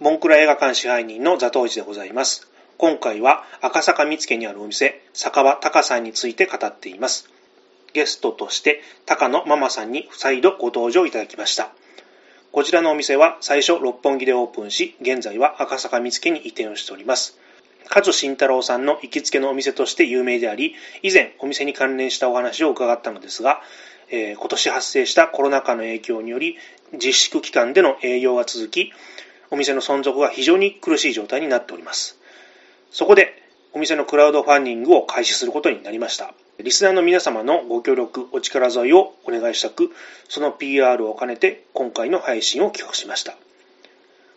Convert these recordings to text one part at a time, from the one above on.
モンクラ映画館支配人のザトウジでございます。今回は赤坂見附にあるお店、酒場タカさんについて語っています。ゲストとして高野ママさんに再度ご登場いただきました。こちらのお店は最初六本木でオープンし、現在は赤坂見附に移転をしております。勝慎太郎さんの行きつけのお店として有名であり、以前お店に関連したお話を伺ったのですが、えー今年発生したコロナ禍の影響により、自粛期間での営業が続き、お店の存続が非常に苦しい状態になっております。そこで、お店のクラウドファンディングを開始することになりました。リスナーの皆様のご協力、お力添えをお願いしたく、その PR を兼ねて今回の配信を企画しました。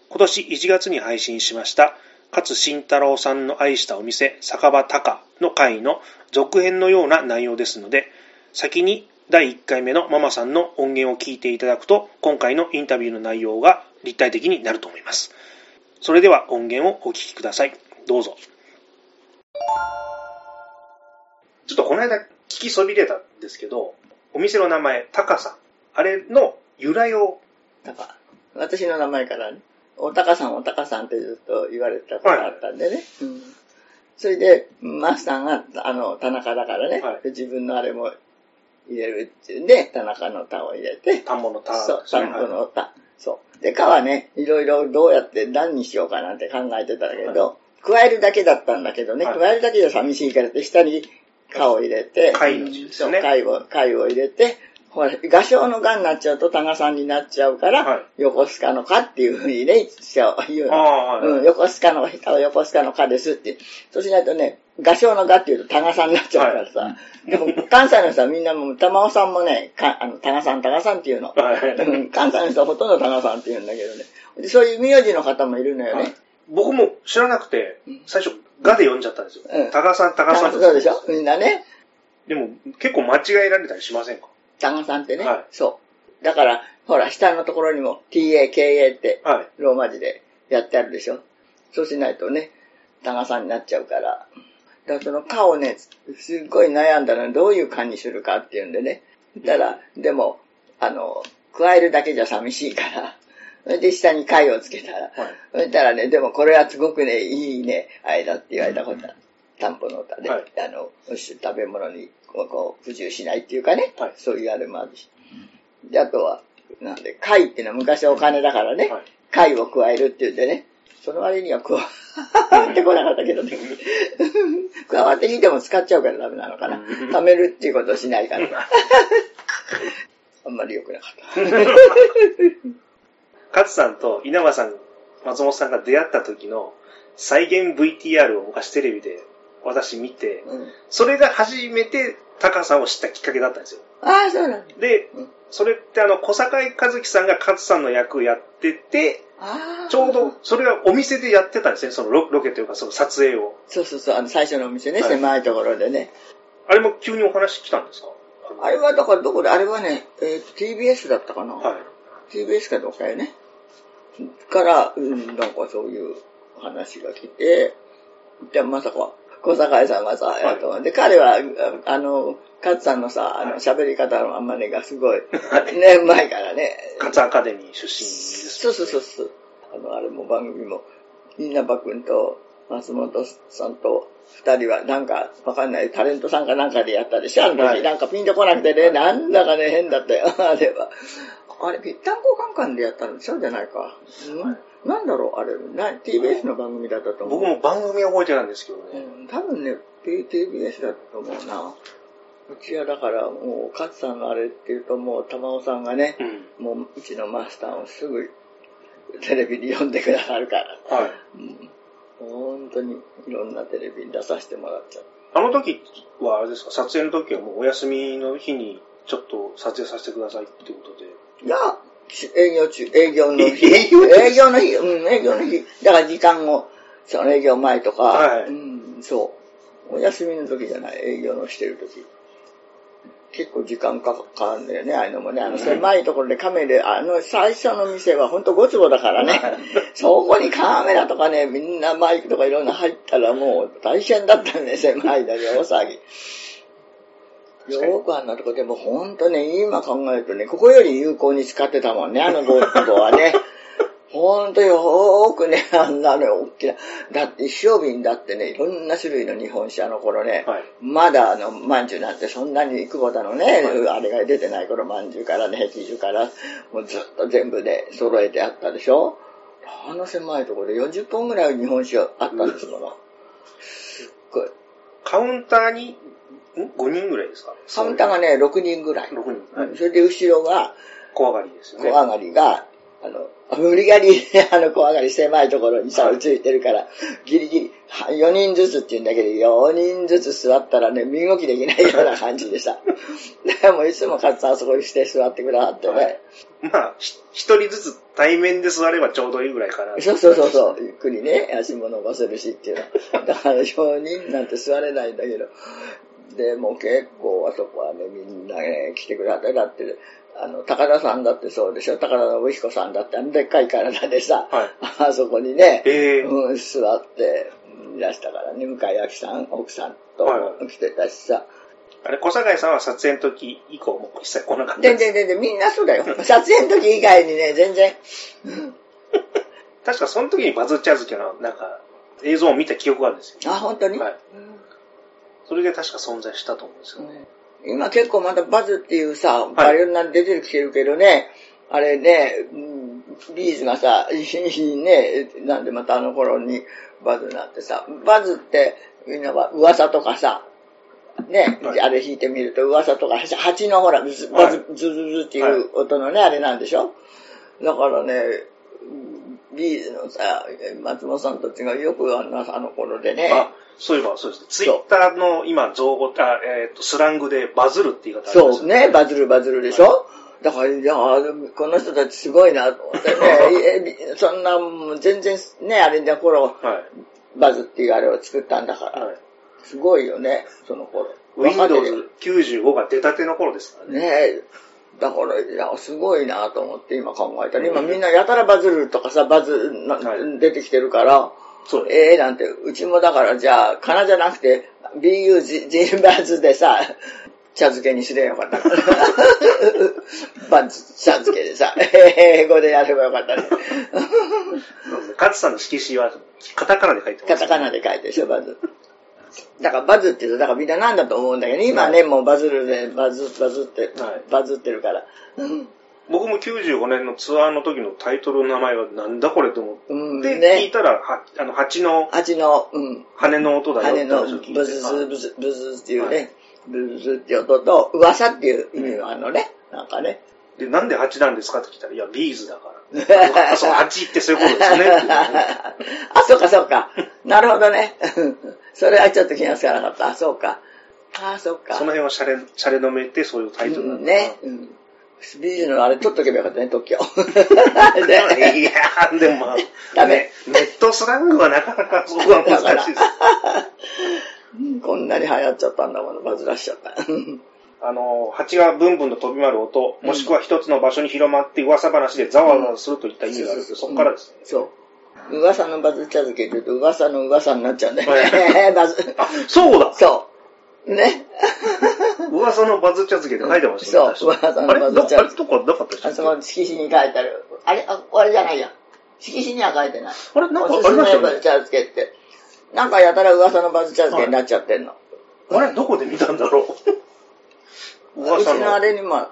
今年1月に配信しました、勝慎太郎さんの愛したお店、酒場高の回の続編のような内容ですので、先に第1回目のママさんの音源を聞いていただくと、今回のインタビューの内容が立体的になると思います。それでは音源をお聞きください。どうぞ。ちょっとこの間聞きそびれたんですけど、お店の名前、タカさん。あれの由来を、なんか、私の名前からね、おたかさんおたかさんってずっと言われたことがあったんでね。うんそれで、マスターが、あの、田中だからね、はいで自分のあれも入れるっていうんで、田中の田を入れて、田んぼの田そう、田んぼの田。そう。で、かはね、いろいろどうやって何にしようかなんて考えてたんだけど、加えるだけだったんだけどね、はい加えるだけじゃ寂しいからって、下にかを入れて、貝の字ですよね貝を、貝を入れて、ほら、画商の画になっちゃうと多賀さんになっちゃうから、はい横須賀のかっていうふうにね、しちゃう言うの。はい。うん、横須賀の、横須賀のかですって。そうしないとね、画商の画っていうと多賀さんになっちゃうからさ。でも、関西の人はみんなもう、玉尾さんもね、かあの、多賀さん、多賀さんっていうの。はいうん関西の人はほとんど多賀さんって言うんだけどね。でそういう名字の方もいるのよね。僕も知らなくてうん、最初、ガで読んじゃったんですよ。うんタカさん、タカさんってそうでしょ？みんなね。でも、結構間違えられたりしませんか？多賀さんってね。はいそう。だから、ほら、下のところにも TAKA ってはい。ローマ字でやってあるでしょ。そうしないとね、多賀さんになっちゃうから。だからそのかをね、すっごい悩んだのどういうかにするかっていうんでね。だから、でも、あの、加えるだけじゃ寂しいから。それで下に貝をつけたら。はい。そしたらね、でもこれはすごくね、いいね、あれだって言われたことある。担保の歌で、はいあの、食べ物にこうこう不自由しないっていうかね、はいそういうあれもあるし。で、あとは、なんで、貝っていうのは昔はお金だからね、はい貝を加えるって言ってね、その割には加わってこなかったけどね。加わってきても使っちゃうからダメなのかな。貯めるっていうことをしないから。あんまり良くなかった。勝さんと稲葉さん、松本さんが出会った時の再現 VTR を昔テレビで私見て、うん、それが初めてタカさんを知ったきっかけだったんですよ。ああ、そうなんだ。でうん、それってあの、小坂井和樹さんが勝さんの役をやってて。ちょうど、それはお店でやってたんですね、そのロロケというか、その撮影を。そうそうそう、あの最初のお店ね、はい狭いところでね。あれも急にお話来たんですか？あれはだからどこで、あれはね、えー TBS だったかな、はい。TBS かどうかよね。から、うん、なんかそういう話が来て、で、まさか、小坂井さんがさ、いえっとで、彼は、ああの、勝さんのさ、あの、喋り方のあんまねがすごい、ね、うまいからね。勝アカデミー出身です。そうそうそうそう。あの、あれも番組も、稲葉くんと松本さんと二人はなんかわかんないタレントさんかなんかでやったでしょあの時、はいなんかピンとこなくてね、なんだかね、変だったよ、あれは。あれ、ぴったんこカンカンでやったのそうじゃないか。うん？なんだろう、あれ、な TBS の番組だったと思う。僕も番組は覚えてないんですけどね。うん、多分ね、TBS だったと思うな。うちはだからもう、勝さんのあれっていうともう、玉尾さんがね、うん。もううちのマスターをすぐテレビに呼んでくださるから。はい。うん本当にいろんなテレビに出させてもらっちゃう。あの時はあれですか、撮影の時はもうお休みの日にちょっと撮影させてくださいってことで。いや、し営業中、営業の日。営業中営業の日、うん、営業の日。だから時間を、その営業前とか、はいうん、そう。お休みの時じゃない、営業のしてる時。結構時間かかるんだよね、ああいうのもね。あの、狭いところでカメラ、あの、最初の店は本当5坪だからね。そこにカメラとかね、みんなマイクとかいろんな入ったらもう大変だったね、狭いだけ大騒ぎ。よくあんなとこでも本当ね、今考えるとね、ここより有効に使ってたもんね、あの5坪はね。ほんとよーくね、あんなね、大きな。だって一升瓶だってね、いろんな種類の日本酒あの頃ね、はいまだあの、まんじゅうなんてそんなに久保田のね、あれが出てない頃、まんじゅうからね、碧酒から、もうずっと全部で揃えてあったでしょ？あの狭いところで40本ぐらい日本酒あったんですもの。すっごい。カウンターに、ん ?5 人ぐらいですか？カウンターがね、6人ぐらい。6人。はい。それで後ろが、小上がりですよね。小上がりが、あの、無理やり、あの、小上がり狭いところに差をついてるから、ギリギリ、は4人ずつって言うんだけど、4人ずつ座ったらね、身動きできないような感じでさ。でもいつもかつあそこにして座ってくださってね。はいまあ、ひ一人ずつ対面で座ればちょうどいいぐらいかな。そうそうそうそう、ゆっくりね、足も伸ばせるしっていうの。だから4人なんて座れないんだけど。で、もう結構あそこはね、みんなね、来てくれて、だって、あの、高田さんだってそうでしょ高田信彦さんだってあのでっかい体でさ、はいあそこにね、ええうん、座っていらしたからね、向井明さん、奥さんとはいはい来てたしさ。あれ、小坂井さんは撮影の時以降も一切来なかった。全然全然、みんなそうだよ。撮影の時以外にね、全然。確かその時にバズっちゃう時の、なんか、映像を見た記憶があるんですよ。あ、本当に、はい。それで確か存在したと思うんですよね。今結構またバズっていうさ、い。バイオリン出てきてるけどね、あれね、うんビーズがさ、ね、なんでまたあの頃にバズになってさ、バズってみんなは噂とかさ、ね、はい。あれ弾いてみると噂とか、蜂のほら、ズバズ、ズズズっていう音のね、あれなんでしょ？だからね、ビーズのさ、松本さんたちがよくあのあの頃でね、あ、そういえばそうですね。ツイッターの今、造語、あ、えっ、と、スラングでバズるって言い方ありますそうね、バズるバズるでしょ、だから、いや、この人たちすごいなと思ってね、えそんな、全然ね、あれだ頃、はい。バズっていうあれを作ったんだから、はい。すごいよね、その頃。Windows 95が出たての頃ですからね。ねだから、いや、すごいなと思って今考えたら、今みんなやたらバズるとかさ、バズ出てきてるから、そう。ええなんて、うちもだからじゃあ、かなじゃなくて、BU ジジンバズでさ、茶漬けにすればよかったから。バズ茶漬けでさ、英語でやればよかったね。勝さんの色紙はカタカナで書いてます。カタカナで書いてしょ、バズ。だからバズって言うと、だからみんななんだと思うんだけど、今ね、もうバズるで、バズ、バズって、はいバズってるから。僕も95年のツアーの時のタイトルの名前はなんだこれと思って、うん、で、聞いね。たら、はあの、蜂の蜂の、うん、羽の音だよって羽の。ブズズブズブズっていうはね、ブズっていう音と、噂っていう意味のあのね、なんかね。で、なんで蜂なんですかって聞いたら、いや、ビーズだから。あそう、蜂ってそういうことですねね。あ、そうかそうか。なるほどね。それはちょっと気がつかなかった。あ、そうか。あ、そうか。その辺はシャレ、シャレのめってそういうタイトルなんだうんね。うん。ビーズのあれ取っとけばよかったね、特許。いやー、でもまあ、ダメねネットスラングはなかなかそこは難しいです。こんなに流行っちゃったんだもん、バズらしちゃった。あの、蜂がブンブンと飛び回る音、もしくは一つの場所に広まって噂話でざわざわするといった意味があるけど、そこからですね。そう。噂のバズ茶漬けって言うと噂の噂になっちゃうんだよね。バズ。あ、そうだそう。ね。噂のバズ茶漬けって書いてましたね。そう噂のバズ茶あれどあれとかなかったでしたあっけそこ色紙に書いてある。あれ、あ、あれじゃないや。色紙には書いてない。あれなんかありましたよねめバズ茶漬けって。なんかやたら噂のバズ茶漬けになっちゃってんの。あれどこで見たんだろう？う噂ちのあの。れにも、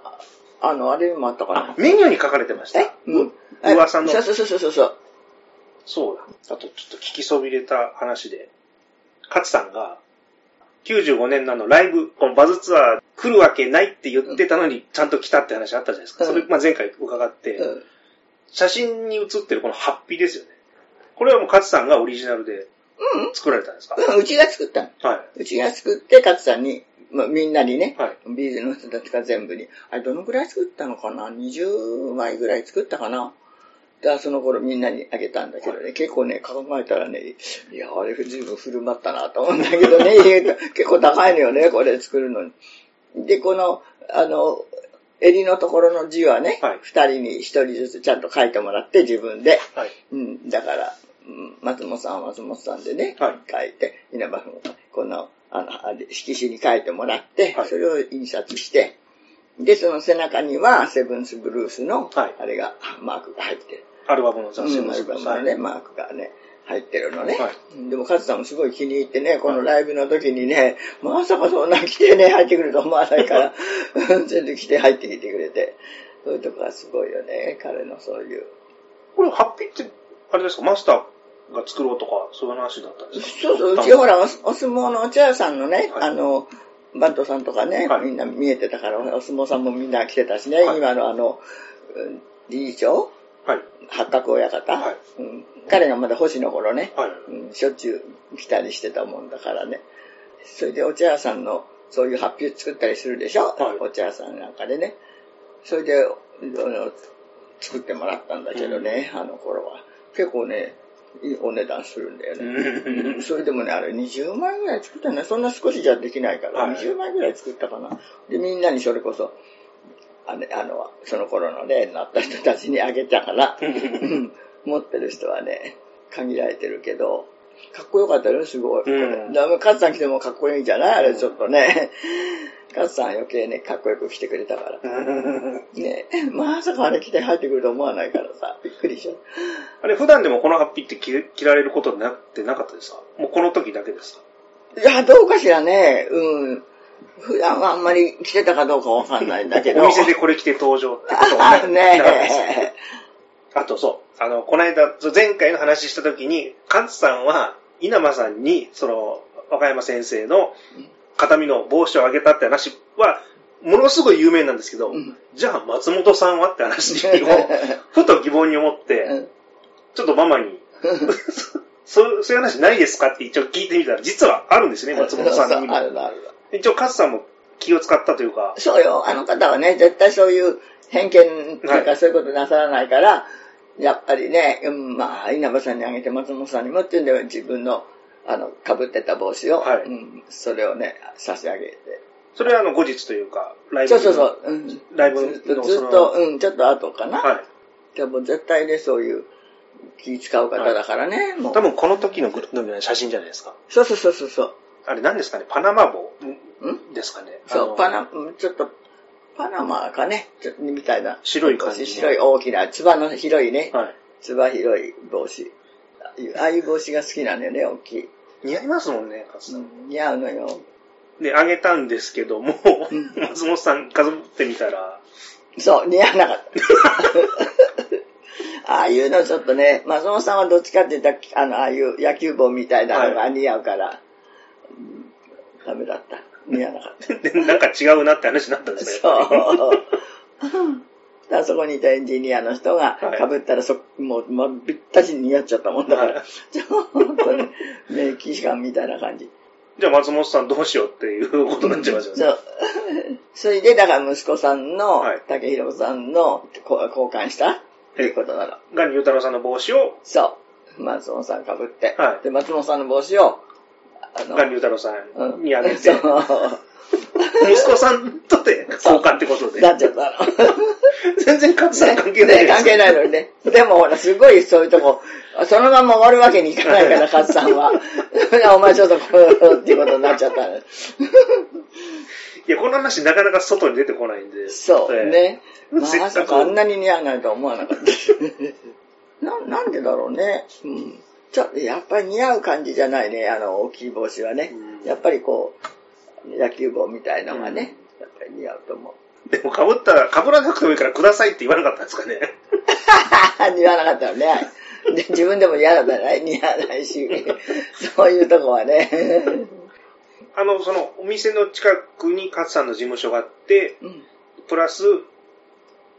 あの、あれにもあったかあな。、メニューに書かれてました。え？うん。噂のそうそうそうそうそう。そうだ。あとちょっと聞きそびれた話で、勝さんが、95年のあのライブ、このバズツアー来るわけないって言ってたのに、ちゃんと来たって話あったじゃないですか。うんそれ、まあ、前回伺って、うん写真に写ってるこのハッピーですよね。これはもう勝さんがオリジナルで作られたんですか、うん、うちが作ったの。はうちが作って、勝さんに、まあ、みんなにね、はいビーズの人たちが全部に、あれどのくらい作ったのかな ?20 枚ぐらい作ったかな？だからその頃みんなにあげたんだけどね、結構ね、考えたらね、いや、あれ随分振る舞ったなと思うんだけどね、結構高いのよね、これ作るのに。で、この、あの、襟のところの字はね、はい二、人に一人ずつちゃんと書いてもらって自分で。い。はい。うん、だから、うん松本さんは松本さんでね、はい書いて、稲葉君がこの、あの、あれ色紙に書いてもらって、はいそれを印刷して、で、その背中には、セブンスブルースの、はいあれが、マークが入ってる。アルバムの雑誌うん、のアルバムのね、マークがね、入ってるのね。はい。でも、カズさんもすごい気に入ってね、このライブの時にね、まさかそんな来てね、入ってくると思わないから、全然来て入ってきてくれて、そういうとこがすごいよね、彼のそういう。これ、ハッピーって、あれですか、マスターが作ろうとか、そういう話だったんですか？そうそう、うちほら、おお相撲のお茶屋さんのね、はい。あの、バントさんとかね、はい。みんな見えてたから、お相撲さんもみんな来てたしね、はい。今のあの、うん理事長はい。八角親方、はいうん彼がまだ星の頃ね、はい。うんしょっちゅう来たりしてたもんだからね。それでお茶屋さんのそういう発表作ったりするでしょ、はいお茶屋さんなんかでね。それで、あの作ってもらったんだけどね、あの頃は。結構ね、いいお値段するんだよね。うんそれでもね、あれ20枚ぐらい作ったんだそんな少しじゃできないから、はい20枚ぐらい作ったかな。で、みんなにそれこそ、あの、あのその頃の例になった人たちにあげたから、うん持ってる人はね、限られてるけど、かっこよかったよ、すごい。うんカズさん来てもかっこいいんじゃない？あれちょっとね。カズさん余計ね、かっこよく来てくれたから。ねまさかあれ着て入ってくると思わないからさ、びっくりしちゃう。あれ、普段でもこのハッピーって着着られることになってなかったですか？もうこの時だけですか？いや、どうかしらね。うん。普段はあんまり着てたかどうかわかんないんだけど。お店でこれ着て登場ってことはあね。ねあとそう、あの、この間、前回の話した時に、カツさんは、稲葉さんに、その、若山先生の形見の帽子をあげたって話は、ものすごい有名なんですけど、うんじゃあ松本さんはって話を、ふと疑問に思って、うんちょっとママに、そうそういう話ないですかって一応聞いてみたら、実はあるんですね、松本さんにもあ。るある一応、カツさんも気を使ったというか、そうよ。あの方はね、絶対そういう偏見っていうはかそういうことなさらないから、やっぱりね、うんまあ、稲葉さんにあげて松本さんにもっていうんで、自分の、あの、被ってた帽子を、はいうん、それをね、差し上げて。それはあの後日というか、ライブそうそうそう。うん、ライブずっと、のずっと、うん、ちょっと後かな。はい。でも絶対ね、そういう気使う方だからね、もう。多分この時のグループの写真じゃないですか。そうそうそうそうそう。あれ何ですかね？パナマ帽？ん？ですかね？そう、パナ、うんちょっと、パナマかね、ちょっとみたいな。白い感じの白い大きな、つばの広いね、はい。つば広い帽子。ああいう帽子が好きなんだよね、大きい。似合いますもんね、カツさん。うん似合うのよ。で、あげたんですけども、うん 松本さん数ってみたら、そう、似合わなかった。ああいうのちょっとね、松本さんはどっちかって言ったら、あの、ああいう野球帽みたいなのが似合うから、うんダメだった。似合わなかった。で なんか違うなって話になったんですね。そうやっぱり。だからそこにいたエンジニアの人がはい被ったらそ、もう、もうぴったしに似合っちゃったもんだから、はい ちょっとね、ね、騎士官みたいな感じ。じゃあ松本さんどうしようっていうことになっちゃいますよね。そう。それで、だから息子さんのはい、竹弘さんのこ交換した？っていうことなの。ガン・ユータロウさんの帽子を、そう。松本さん被って。はいで、松本さんの帽子を、あのガン・ユータロウさんにあげて、そう。息子さんとで交換ってことで。なっちゃったの。全然関係ないね関係ないのにね。でもほら、すごいそういうとこ、そのまま終わるわけにいかないから、カズさんは。お前ちょっとこう、っていうことになっちゃったの。いや、この話なかなか外に出てこないんで。そう、ええね。まさかあんなに似合わないとは思わなかった。な、なんでだろうね。うん。ちょっと、やっぱり似合う感じじゃないね、あの、大きい帽子はね。うんやっぱりこう、野球帽みたいのがね、やっぱり似合うと思う。でも被ったら、被らなくてもいいからくださいって言わなかったんですかね。似合わなかったよね。で自分でも嫌だったら似合わないし、そういうとこはね。あの、その、お店の近くに勝さんの事務所があって、うんプラス、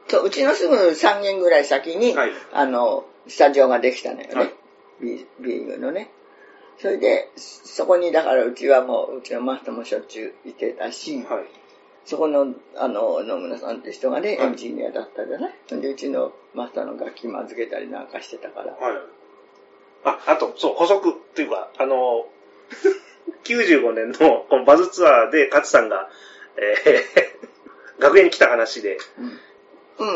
そううちのすぐ3軒ぐらい先に、はいあの、スタジオができたのよね。はいビビーグのね。それで、そこに、だからうちはもう、うちのマスターもしょっちゅういてたし、はい。そこの、あの、野村さんって人がね、エンジニアだったじゃないで、うちのマスターの楽器も預けたりなんかしてたから。はい。あ、あと、そう、補足っていうか、あの、95年のこのバズツアーで勝さんが、えー、学園に来た話で、うん、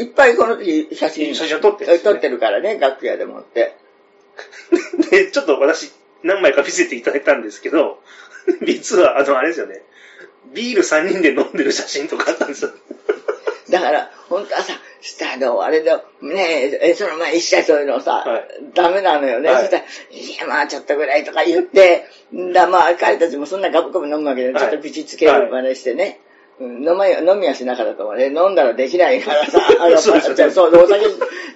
いいっぱいこの時写真、写真撮ってね撮ってるからね、楽屋でもって。で、ちょっと私、何枚か見せていただいたんですけど、実は、あの、あれですよね、ビール3人で飲んでる写真とかあったんですよ。だから、本当はさ、スターの、あれで、ねえ、その前一切そういうのさ、はいダメなのよね。はいそしたら、いや、まあちょっとぐらいとか言って、だまあ彼たちもそんなガブガブ飲むわけで、はいちょっと口つける真似してね。うん飲ま飲みはしなかったと思うね。飲んだらできないからさ、あ のそうですよねじゃあそう、お酒、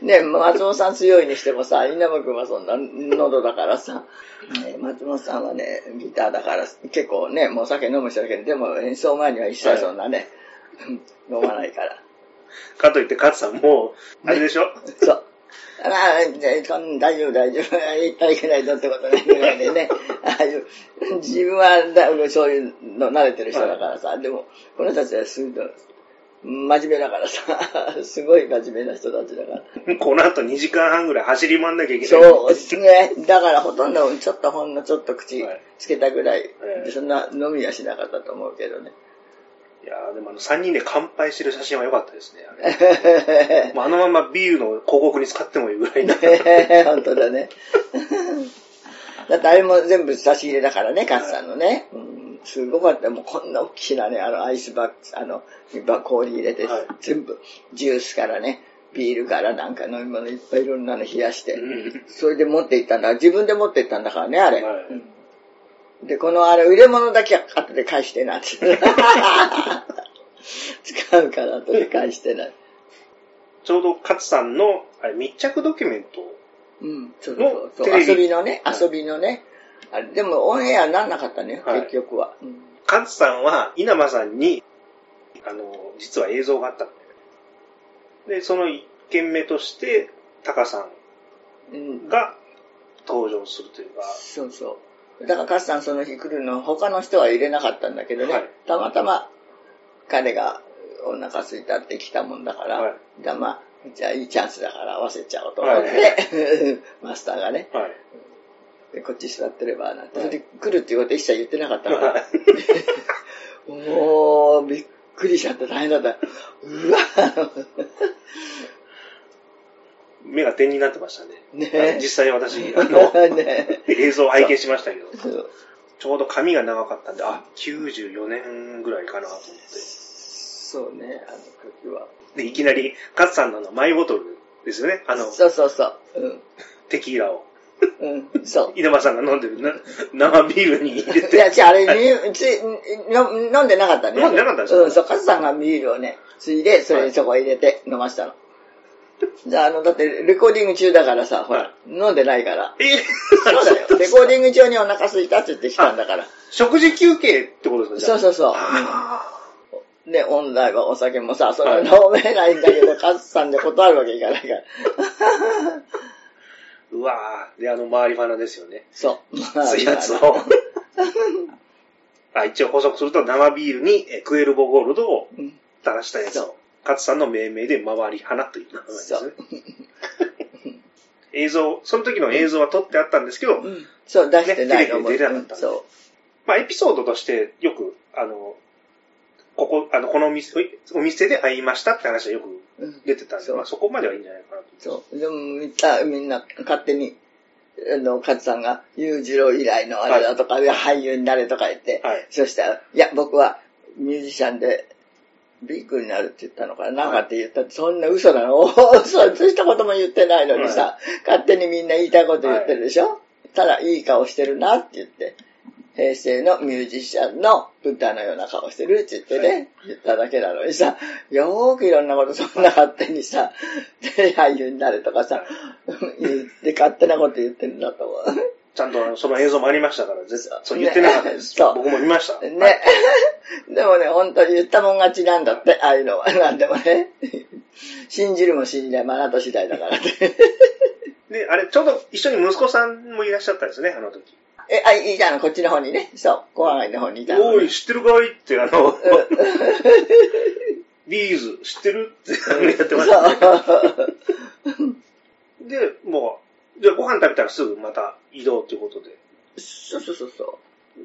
ね、松本さん強いにしてもさ、稲葉君はそんな喉だからさ、ね松本さんはね、ギターだから結構ね、もうお酒飲む人だけど、でも演奏前には一切そんなね、飲まないから。かといって、勝さんもう、あれでしょ、そう。まあ、あ大丈夫、大丈夫。言ったらいけないぞってことね、ぐらいでね。自分はだそういうの慣れてる人だからさ、でも、この人たちはすごい、真面目だからさ、すごい真面目な人たちだから。この後2時間半ぐらい走り回んなきゃいけない。そうですね。だからほとんど、ちょっとほんのちょっと口はいつけたぐらい、ええそんな飲みはしなかったと思うけどね。いやーでもあの3人で乾杯してる写真は良かったですね。あれ もうあのままビールの広告に使ってもいいぐらいな。本当だね。だってあれも全部差し入れだからね、カツさんのね。うん、すごかった。もうこんな大きなね、あのアイスバッグ、あの、ば氷入れて、はい全部、ジュースからね、ビールからなんか飲み物いっぱいいろんなの冷やして、うんそれで持って行ったんだ。自分で持って行ったんだからね、あれ。はいうんで、このあれ、入れ物だけは後で返してなって。使うから後で返してな。ちょうど勝さんのあれ密着ドキュメントうん、そうそうそう。遊びのね、はい遊びのね。あれでもオンエアなんなかったね、はい結局は。うん勝さんは稲葉さんに、あの、実は映像があったで、その1件目として、タカさうんんが登場するというか、そうそう。だから、カスさんその日来るの、他の人は入れなかったんだけどね、はい。たまたま彼がお腹空いたって来たもんだから、はい。だまあ、じゃあいいチャンスだから合わせちゃおうと思って、マスターがね、はい。でこっち座ってればなんて、はいそれで来るっていうこと一切言ってなかったから、はい。もう、びっくりしちゃって大変だった。うわ目が点になってましたね。ね実際私、あの、ね映像を拝見しましたけど、ちょうど髪が長かったんで、あ、94年ぐらいかなと思って。そうね、あの時は。で、いきなり、勝さんのマイボトルですよね。あの、そうそうそう。うん。テキーラを。うん、そう。稲葉さんが飲んでるな生ビールに入れて。いや、じゃああれ、につ飲んでなかったね。飲んでなかったんですかうん、そう、カズさんがビールをね、ついで、それにそこ入れて飲ましたの。じゃあ、あの、だって、レコーディング中だからさ、ほら、飲んでないから。え そうだよ。レコーディング中にお腹空いたって言って来たんだから。食事休憩ってことですか？そうそうそう。あで、本来はお酒もさ、それは飲めないんだけど、カズさんで断るわけいかないから。ー うわーで、あの、周りファナですよね。そう。つやつを。あ一応補足すると、生ビールにえクエルボゴールドをうん垂らしたやつを、勝さんの命名で回り花という名前ですそねう。映像、その時の映像は撮ってあったんですけど、うんそう、出してない。ねテレビで出れなかったんでそまあ、エピソードとしてよく、あの、ここ、あの、このお店、お店で会いましたって話はよくう。うん出てたんで、そうまあ、そこまではいいんじゃないかなと。そう。でも、みんな、みんな勝手に、あの、勝さんが、裕次郎以来のあれだとか、俳優になれとか言って、はいそしたら、いや、僕はミュージシャンで、ビッグになるって言ったのかな、なんかって言ったって、そんな嘘なの？嘘、そうしたことも言ってないのにさ、は勝手にみんな言いたいこと言ってるでしょ、ただ、いい顔してるなって言って、平成のミュージシャンのブッダのような顔してるって言ってね、言っただけなのにさ、よーくいろんなことそんな勝手にさ、で俳優になれとかさ、言って勝手なこと言ってるんだと思う。ちゃんとその映像もありましたから、絶対そう言ってなかったです。ね僕も見ました。はいね。でもね、本当に言ったもん勝ちなんだって、ああいうのは。なんでもね。信じるも信じない、まああなた次第だからって。で、あれ、ちょうど一緒に息子さんもいらっしゃったんですね、あの時。え、あ、いいじゃん、こっちの方にね。そう、小上がりの方にいたの、おい、知ってるかい？って、あの、ビーズ知ってる？ってやってましたね。で、もう、じゃあご飯食べたらすぐまた移動ということで。そうそうそうそ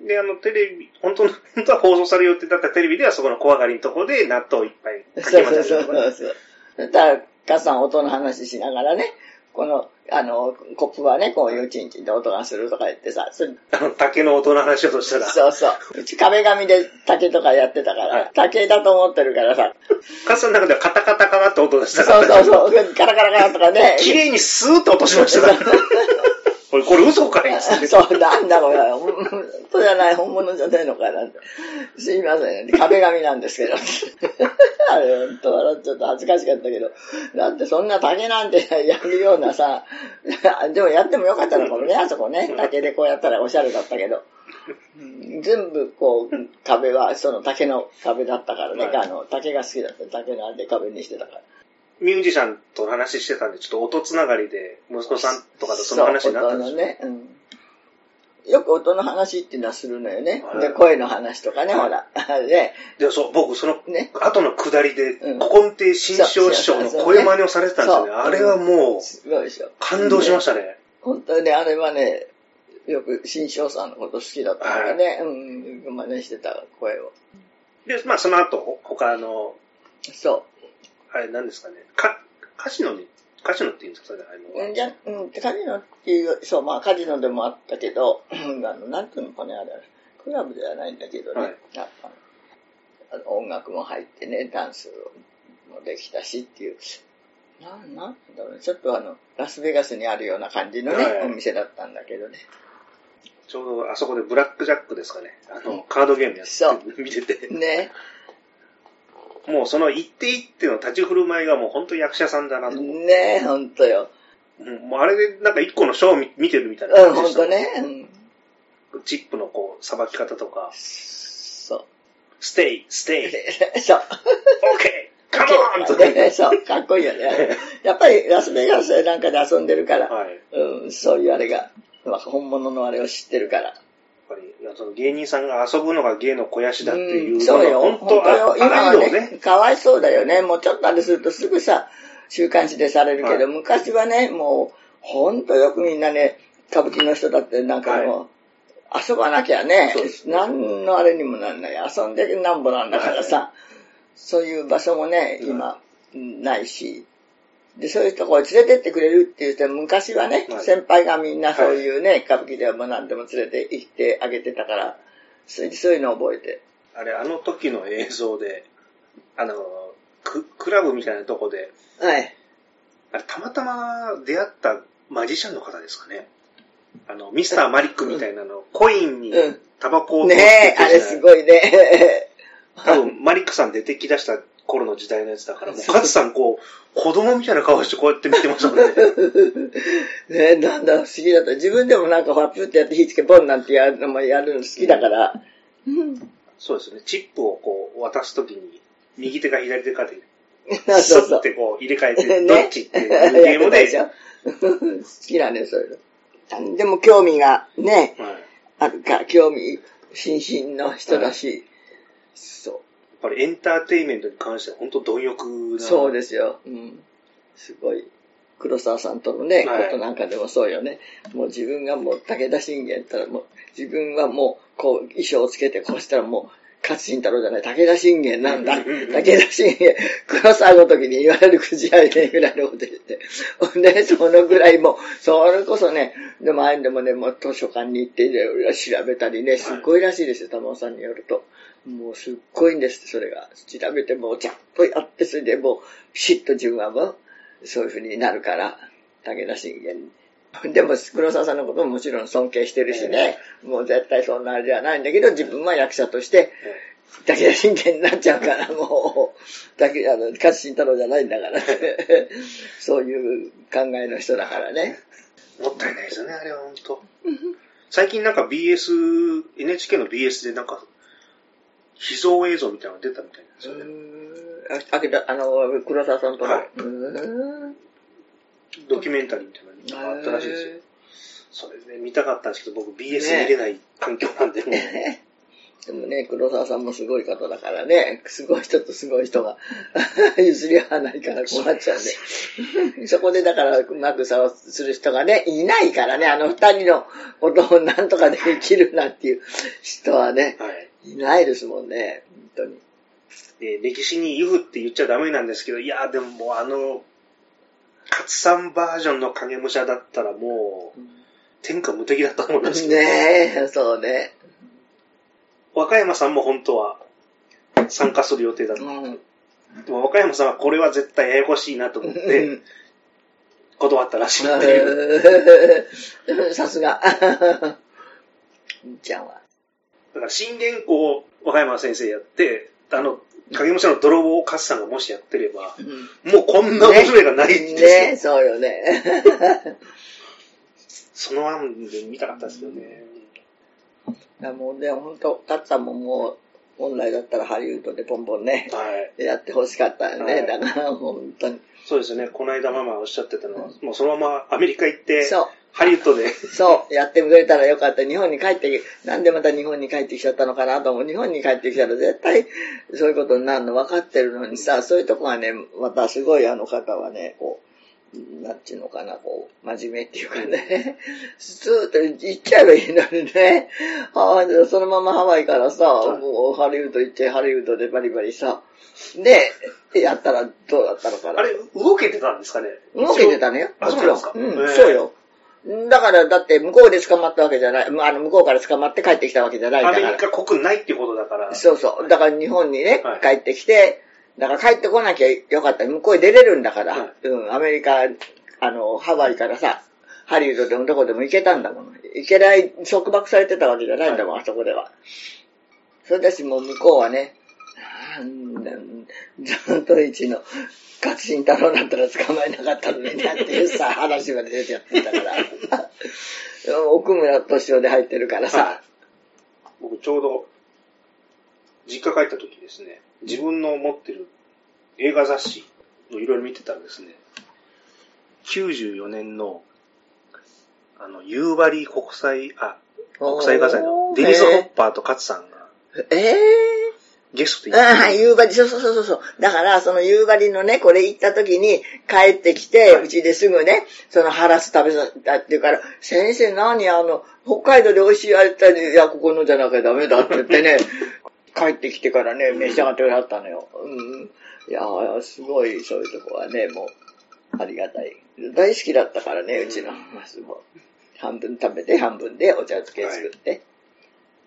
う。で、あの、テレビ、本当の、本当は放送される予定だったテレビではそこの小上がりのところで納豆いっぱいかそうそうそう。そう。そしたら、母さん音の話しながらね、この、あの、コップはね、こういうチンチンで音がするとか言ってさ、それあの、竹の音の話をとしたら、そうそう。うち壁紙で竹とかやってたから、はい竹だと思ってるからさ、カスの中ではカタカタカタって音がしたそうから、そうそう、カラカラカラとかね。綺麗にスーッと落としましたから。これ、これ嘘かい？っつって。そう、なんだこれ。本当じゃない、本物じゃないのかなって。すいません。壁紙なんですけど。あれ、本当笑っちゃって恥ずかしかったけど。だってそんな竹なんてやるようなさ、でもやってもよかったのかもね、あそこね。竹でこうやったらおしゃれだったけど。うん全部こう、壁はその竹の壁だったからね。はいあの、竹が好きだった。竹のあれで壁にしてたから。ミュージシャンと話してたんで、ちょっと音つながりで、息子さんとかとその話になったんですよ。ね、うん。よく音の話っていうのはするのよね。はいで、声の話とかね、はいほら。で、で、そう、僕、その、ね。後の下りで、うん古今亭新章師匠の声真似をされてたんですよね。あれはもう、すごいでしょ。感動しましたね。本当にね、あれはね、よく新章さんのこと好きだったからね、うん、真似してた声を。で、まあ、その後、他の、そあれ、何ですかね、か、カジノに、カジノって言うんですか？ね、あう。の、うんじゃ、うん、カジノっていう、そう、まあカジノでもあったけど、あの、なんていうのかね、あれ、クラブではないんだけどね、はい。ああの音楽も入ってね、ダンスもできたしっていう、なん、なんだろうね、ちょっとあの、ラスベガスにあるような感じのね、はい。お店だったんだけどね。ちょうどあそこでブラックジャックですかね、あうん。の、カードゲームやって、見てて、ね。もうその一手一手の立ち振る舞いがもう本当役者さんだなと思って。ねほんとよ。うんもうあれでなんか一個のショーを見見てるみたいな感じでしたとね。うん。チップのこう、さばき方とか、そう。 stay、stay、そう。 OK、come on とね。ねそう、かっこいいよね。やっぱりラスベガスなんかで遊んでるから、はい。うん、そういうあれが、まあ本物のあれを知ってるから。やっぱり、いやその芸人さんが遊ぶのが芸の肥やしだっていうのが、んそうよ。本本当よ。今はああいうのをね、かわいそうだよね。もうちょっとあれするとすぐさ、週刊誌でされるけど、はい昔はね、もう、ほんとよくみんなね、歌舞伎の人だってなんかもう、遊ばなきゃね何のあれにもなんない。遊んでなんぼなんだからさ、そういう場所もね、うん今、ないし、で、そういうところ連れてってくれるって言って、昔はね、はい先輩がみんなそういうね、歌舞伎ではもう何でも連れて行ってあげてたから、そういうのを覚えて。あれ、あの時の映像で、あの、ククラブみたいなとこで、はい。あれ、たまたま出会ったマジシャンの方ですかね。あの、ミスターマリックみたいなの、コインにうんタバコをねえ、あれすい。ごいね。多分、マリックさん出てき出した頃の時代のやつだから、もう、さんこう、子供みたいな顔してこうやって見てましたもんね。ねなんだ、不思議だった。自分でもなんかファップってやって火つけポンなんてやるのもやるの好きだから。そうですね。チップをこう、渡すときに、右手か左手かで、そうスそうッてこう、入れ替えて、ねどっちっていうゲームで、でしょ？好きだね、そういうの。でも興味がね、はいあるか、興味津々の人だし、そやっぱりエンターテインメントに関しては本当貪欲う。な。そうですよ。うん。すごい。黒沢さんとのね、はいことなんかでもそうよね。もう自分がもう武田信玄ったらもう、自分はもう、こう、衣装をつけてこうしたらもう、勝新太郎じゃない、武田信玄なんだ。武田信玄、黒沢の時に言われるくじ合いねぐらいのこと言って。ほんで、そのぐらいもう、それこそね、でもあれでもね、もう図書館に行っていろいろ調べたりね、すっごいらしいですよ、玉尾さんによると。もうすっごいんです、それが。調べてもうちゃんとやって、それでもう、ピシッと自分はもう、そういう風になるから、武田信玄に。でも、黒沢さんのことももちろん尊敬してるしね、もう絶対そんなあれじゃないんだけど、自分は役者として、武田信玄になっちゃうから、もう、だけ、あの、勝新太郎じゃないんだから、そういう考えの人だからね。もったいないですよね、あれは本当。最近なんか BS、NHK の BS でなんか、秘蔵映像みたいなのが出たみたいなんですよね。あ、けど、あの、黒沢さんとの。はいドキュメンタリーみたいなのがあったらしいですよ。それで見たかったんですけど、僕 BS 見れない環境なんで、も うでもね、黒沢さんもすごい方だからね、すごい人とすごい人が 譲り合わないからこうなっちゃうんで。そこでだからうまく差をする人がね、いないからね、あの二人のことをなんとかできるなっていう人はね、はい。いないですもんね、本当に。で歴史にユフって言っちゃダメなんですけど、いや、でももうあの、勝さんバージョンの影武者だったらもう、天下無敵だと思うんですけど、ねえ、そうね。和歌山さんも本当は参加する予定だった。うん。でも和歌山さんはこれは絶対ややこしいなと思って断ったらしいっていう。さすが。ちゃんは。だから新元号を和歌山先生やって、あの、影武者の泥棒を勝さんがもしやってれば、もうこんな面白いがないんですよ。ねそうよね。その案で見たかったですよね。いやもうね、ほんと、タッツさんももう、本来だったらハリウッドでポンポンね、はい。やってほしかったよね。はいだから、本当に。そうですね。この間ママおっしゃってたのは、もうそのままアメリカ行って、そう。ハリウッドで、そう、やってくれたらよかった。日本に帰ってき、なんでまた日本に帰ってきちゃったのかなと思う。日本に帰ってきたら絶対そういうことになるの分かってるのにさ、そういうとこがね、またすごいあの方はね、こう、なんていうのかな、こう、真面目っていうかね、ずーっと行っちゃえばいいのにね、ハワイでそのままハワイからさ、はいもうハリウッド行って、ハリウッドでバリバリさ、で、やったらどうだったのかな。あれ、動けてたんですかね動けてたのよ。あもちろん。そうなんですかうん、そうよ。だから、だって向こうで捕まったわけじゃない。あの、向こうから捕まって帰ってきたわけじゃないから。アメリカ国内っていうことだから、そうそう。だから日本にね、はい帰ってきて、だから帰ってこなきゃよかった。向こうへ出れるんだから。はいうん、アメリカ、あの、ハワイからさ、ハリウッドでもどこでも行けたんだもん。行けない、束縛されてたわけじゃないんだもん、あそこでは。それだし、もう向こうはね、なんだ、ザントイチの勝新太郎だったら捕まえなかったのになっていうさ、話まで出てやってたから。奥村敏夫で入ってるからさ、僕ちょうど、実家帰った時ですね、自分の持ってる映画雑誌をいろいろ見てたらですね、94年の、あの、夕張国際、あ、国際映画祭のデニス・ホッパーと勝さんがええゲストで行っああ、夕張、そうそうそうそう。だから、その夕張のね、これ行った時に帰ってきて、はいうちですぐね、そのハラス食べさたって言うから、先生何あの、北海道で美味しいあれたいや、ここのじゃなきゃダメだって言ってね、帰ってきてからね、召し上がってくれはったのよ。うん。いやー、すごい、そういうとこはね、もう、ありがたい。大好きだったからね、うちのマスも。半分食べて、半分でお茶漬け作って。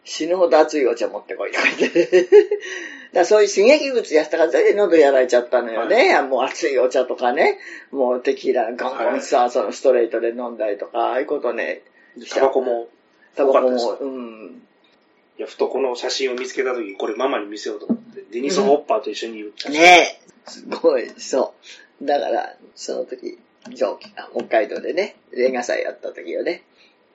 死ぬほど熱いお茶持ってこいとか言って。だそういう刺激物やったから、それで喉やられちゃったのよね。もう熱いお茶とかね。もうテキーラガンガンさ、そのストレートで飲んだりとか、ああいうことね。て、タバコも、タバコも、うん。いや、ふとこの写真を見つけた時、これママに見せようと思って、デニス・ホッパーと一緒に言った。ねえ。すごい、そう。だから、その時、上記、あ北海道でね、映画祭やった時よね。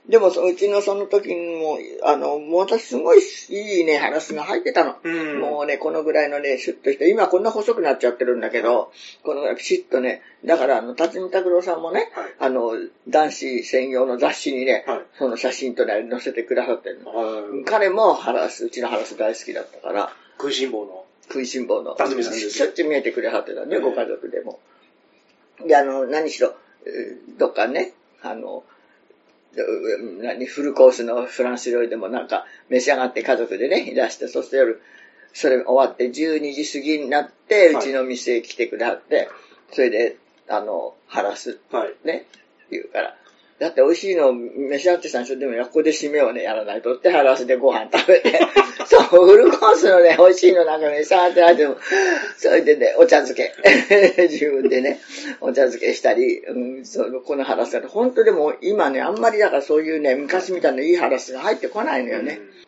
でも、そうちのその時にも、あの、もう私すごいいいね、話が入ってたの。うん。もうね、このぐらいのね、シュッとして、今こんな細くなっちゃってるんだけど、このぐらいピシッとね、だからあの、辰巳拓郎さんもね、はいあの、男子専用の雑誌にね、はいその写真とね、載せてくださってるの。はい彼もハラス、うちのハラス大好きだったから、食いしん坊の。食いしん坊の。辰巳さんですしょっちゅう見えてくれはってたね、うんご家族でも。で、あの、何しろ、えーどっかね、あの、う何、フルコースのフランス料理でもなんか召し上がって家族でね、いらして、そして夜、それ終わって12時過ぎになって、はいうちの店へ来てくれはって、それで、あの、ハラス、はい。ね、言うから。だって美味しいの召し上がってたんでも、ここで締めをね、やらないとって、ハラスでご飯食べて。そう、フルコースのね、美味しいのなんか召し上がってないでも、それでね、お茶漬け。自分でね、お茶漬けしたり、うん、そのこのハラスが、本当でも今ね、あんまりだからそういうね、昔みたいないいハラスが入ってこないのよね。うん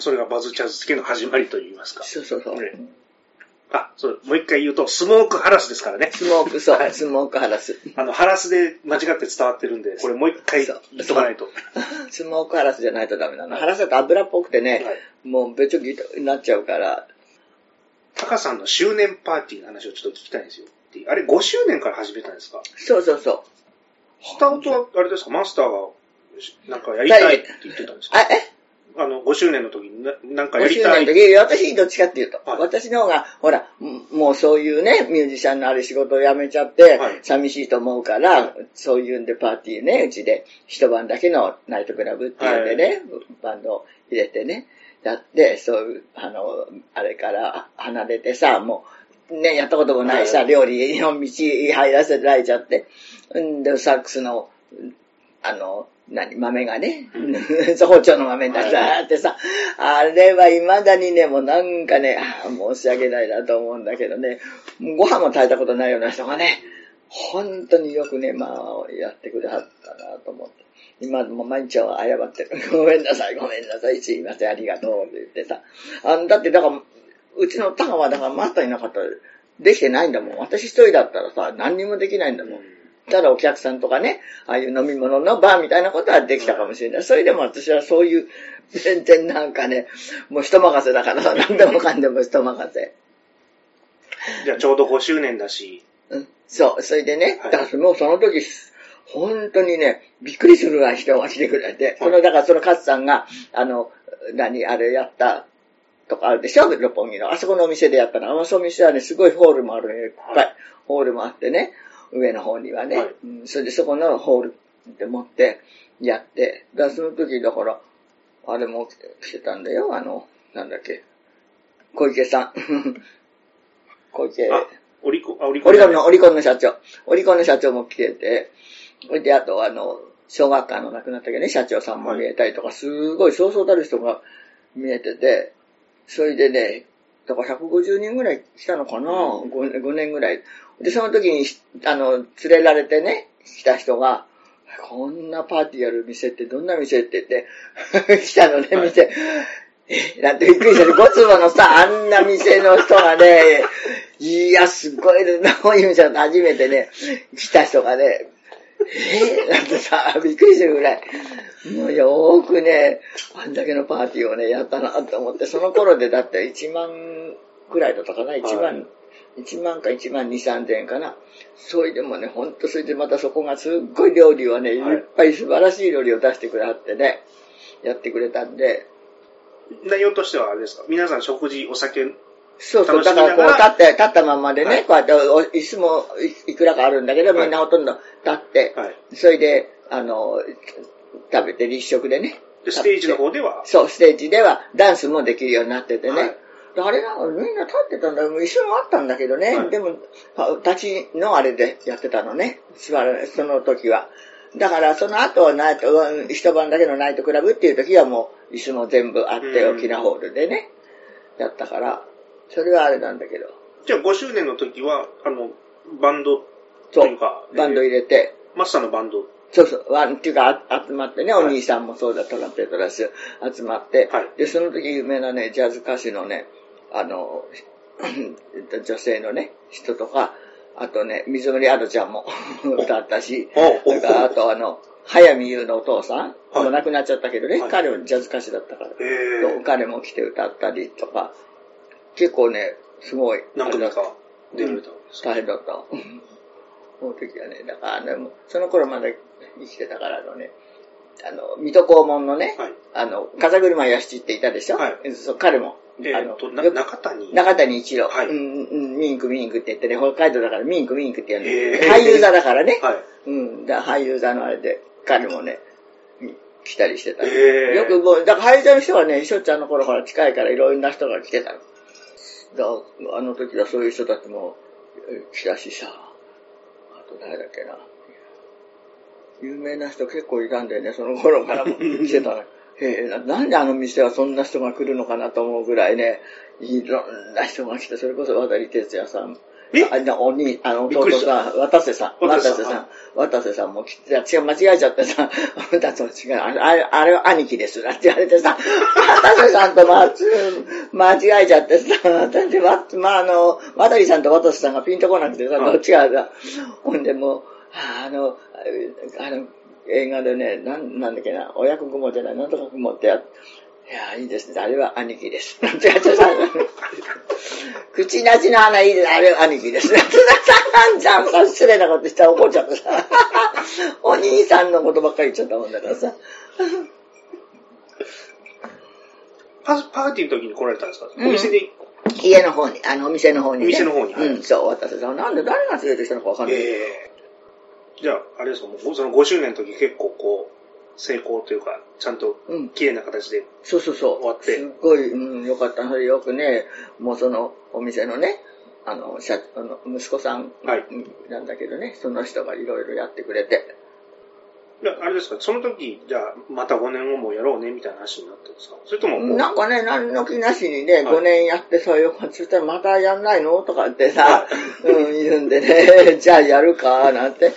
それがバズ茶漬けの始まりといいますか。そうそうそう。ねあ、そう、もう一回言うと、スモークハラスですからね。スモーク、そう、はいスモークハラス。あの、ハラスで間違って伝わってるんで、これもう一回言っとかないと。スモークハラスじゃないとダメなの。ハラスだと油っぽくてね、はいもうべちょきになっちゃうから、タカさんの周年パーティーの話をちょっと聞きたいんですよ。あれ、5周年から始めたんですか？そうそうそう。スタートは、あれですか、マスターが、なんかやりたいって言ってたんですか？あ、え？あの、5周年の時にな、なんか ?5 やりたい。周年の時、私どっちかっていうと、はい私の方が、ほら、もうそういうね、ミュージシャンのある仕事を辞めちゃって、はい寂しいと思うから、そういうんでパーティーね、うちで一晩だけのナイトクラブっていうんでね、バンドを入れてね、やって、そういう、あの、あれから離れてさ、もね、やったこともないさ、はい料理の道入らせられちゃって。んで、サックスの、あの、何、豆がね、うん包丁の豆になってさ、あれは未だにね、もうなんかね、申し訳ないなと思うんだけどね、ご飯も炊いたことないような人がね、本当によくね、まあ、やってくれはったなと思って。今も毎日は謝ってる。ごめんなさい、ごめんなさい、すいません、ありがとうって言ってさ。あだって、だから、うちのタカはだからマスターいなかったらできてないんだもん。私一人だったらさ、何にもできないんだもん。ただお客さんとかね、ああいう飲み物のバーみたいなことはできたかもしれない。それでも私はそういう、全然なんかね、もう人任せだからさ、何でもかんでも人任せ。じゃあちょうど5周年だし、うん、そう、それでね、はいだからもうその時、本当にね、びっくりするぐらい人が来てくれて、その、だからその勝さんが、あの、何、あれやった、とかあるでしょ？六本木の。あそこのお店でやったの。あその店はね、すごいホールもあるね。いっぱい。ホールもあってね、上の方にはね。はいうん、それでそこのホールで持ってやって、だその時だから、あれも来てたんだよ。あの、なんだっけ。小池さん。小池。あ、オリコン、あ、オリコン。の、オリコンの社長。オリコンの社長も来てて、それで、あと、あの、小学館の亡くなったけどね、社長さんも見えたりとか、すごいそうそうたる人が見えてて、それでね、だから150人ぐらい来たのかな、5, 5年ぐらい。で、その時に、あの、連れられてね、来た人が、こんなパーティーやる店ってどんな店？って言って、来たのね、はい店。え、だってびっくりしたね。ごつぼのさ、あんな店の人がね、いや、すごいな、こういう店だと初めてね、来た人がね、え？だってさ、びっくりするぐらい、もうよーくね、あんだけのパーティーをね、やったなと思って、その頃でだって1万くらいだったかな、1万、はい。1万か1万2、3千円かな。それでもね、ほんとそれでまたそこがすっごい料理をね、いっぱい素晴らしい料理を出してくれはってね、やってくれたんで、内容としてはあれですか？皆さん食事、お酒、そうそう、だからこう、立って、立ったままでね、はいこうやってお、椅子もいいくらかあるんだけど、はいみんなほとんど立って、はい。それで、あの、食べて立食でね。で、ステージの方では、そう、ステージではダンスもできるようになっててね。はいであれなんかみんな立ってたんだよ。椅子もあったんだけどね。はいでも、あ立ちのあれでやってたのね。座る、その時は。だから、その後はナイト、うん一晩だけのナイトクラブっていう時はもう、椅子も全部あって、うん大きなホールでね。やったから、それはあれなんだけど。じゃあ5周年の時は、あの、バンドというか、バンドえ入れて、ーマスターのバンド。そうそう、わっていうか、あ集まってね、はい。お兄さんもそうだ、トランペットだし、集まって、はい。で、その時有名なね、ジャズ歌手のね、あの、女性のね、人とか、あとね、水森アドちゃんも 歌ったし、おそれからあとあの、早見優のお父さん、はい。もう亡くなっちゃったけどね、はい。彼もジャズ歌手だったから、えそう彼も来て歌ったりとか、結構ね、すごい、何組か出られたんですか、大変だった。その時はね、だからね、その頃まだ生きてたからあのね、あの、水戸黄門のね、はい。あの、風車屋敷っていたでしょ？はい。そう彼も、あのえー中谷。中谷一郎、はい。うんうん、ミンクミンクって言ってね、北海道だからミンクミンクって言うの、へー。俳優座だからね、はい。うん、だ俳優座のあれで、彼もね、来たりしてた。へー。よくもう、だから俳優座の人はね、しょっちゃんの頃から近いからいろんな人が来てたの。あの時はそういう人たちもえ来たしさ、あと誰だっけな。有名な人結構いたんだよね、その頃からも来てた。えななんであの店はそんな人が来るのかなと思うぐらいね、いろんな人が来て、それこそ渡哲也さん、え？あなおに、あの、びっくりし弟さん、渡瀬さん、渡瀬さん。渡瀬さん、も来て、違う、間違えちゃってさ、あなたと違う、あれ、あれは兄貴です、なんて言われてさ、渡瀬さんとま間違えちゃってさ、だって、わまあ、あの、渡さんと渡瀬さんがピンとこなくてさ、はい。どっちがさ、ほんでもう、あの、あの、映画でね、なん、なんだっけな、親子雲じゃない、なんとか雲ってやっいや、いいですね。あれは兄貴です。なんてやってさ、口なしの花いいです。あれは兄貴です。なんじゃんさ、失礼なことしたら怒っちゃってさ。お兄さんのことばっかり言っちゃったもんだからさ。パパーティーの時に来られたんですか、うんお店で？家の方に、あの、お店の方に、ね。店の方にはいうん、そう、私さ、なんで誰が連れてきたのかわかんない。ええじゃあ、あれですか、もうその5周年の時結構こう、成功というか、ちゃんとうん。綺麗な形で。そうそうそう。終わってすっごい、うん、よかった。それよくね、もうその、お店のね、あの、社あの息子さんはいなんだけどね、その人がいろいろやってくれて。いやあれですか、その時、じゃあ、また5年後もやろうね、みたいな話になったんですか？それともなんかね、何の気なしにね、はい5年やってそういう、そしたらまたやんないの？とかってさ、うん、言うんでね、じゃあやるか、なんて。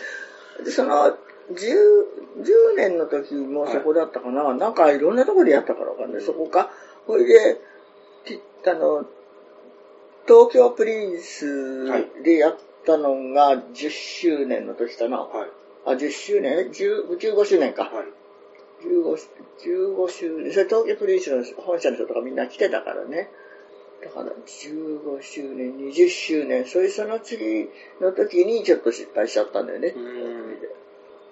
でその、10、10年の時もそこだったかな、なんかいろんなところでやったからわかんない、そこか。ほいで、きあの、東京プリンスでやったのが10周年の時かな。はい。あ、10周年 ?10 15周年か。はい。15, 15周年、それ東京プリンスの本社の人とかみんな来てたからね。だから15周年、20周年、それその次の時にちょっと失敗しちゃったんだよねう。ん。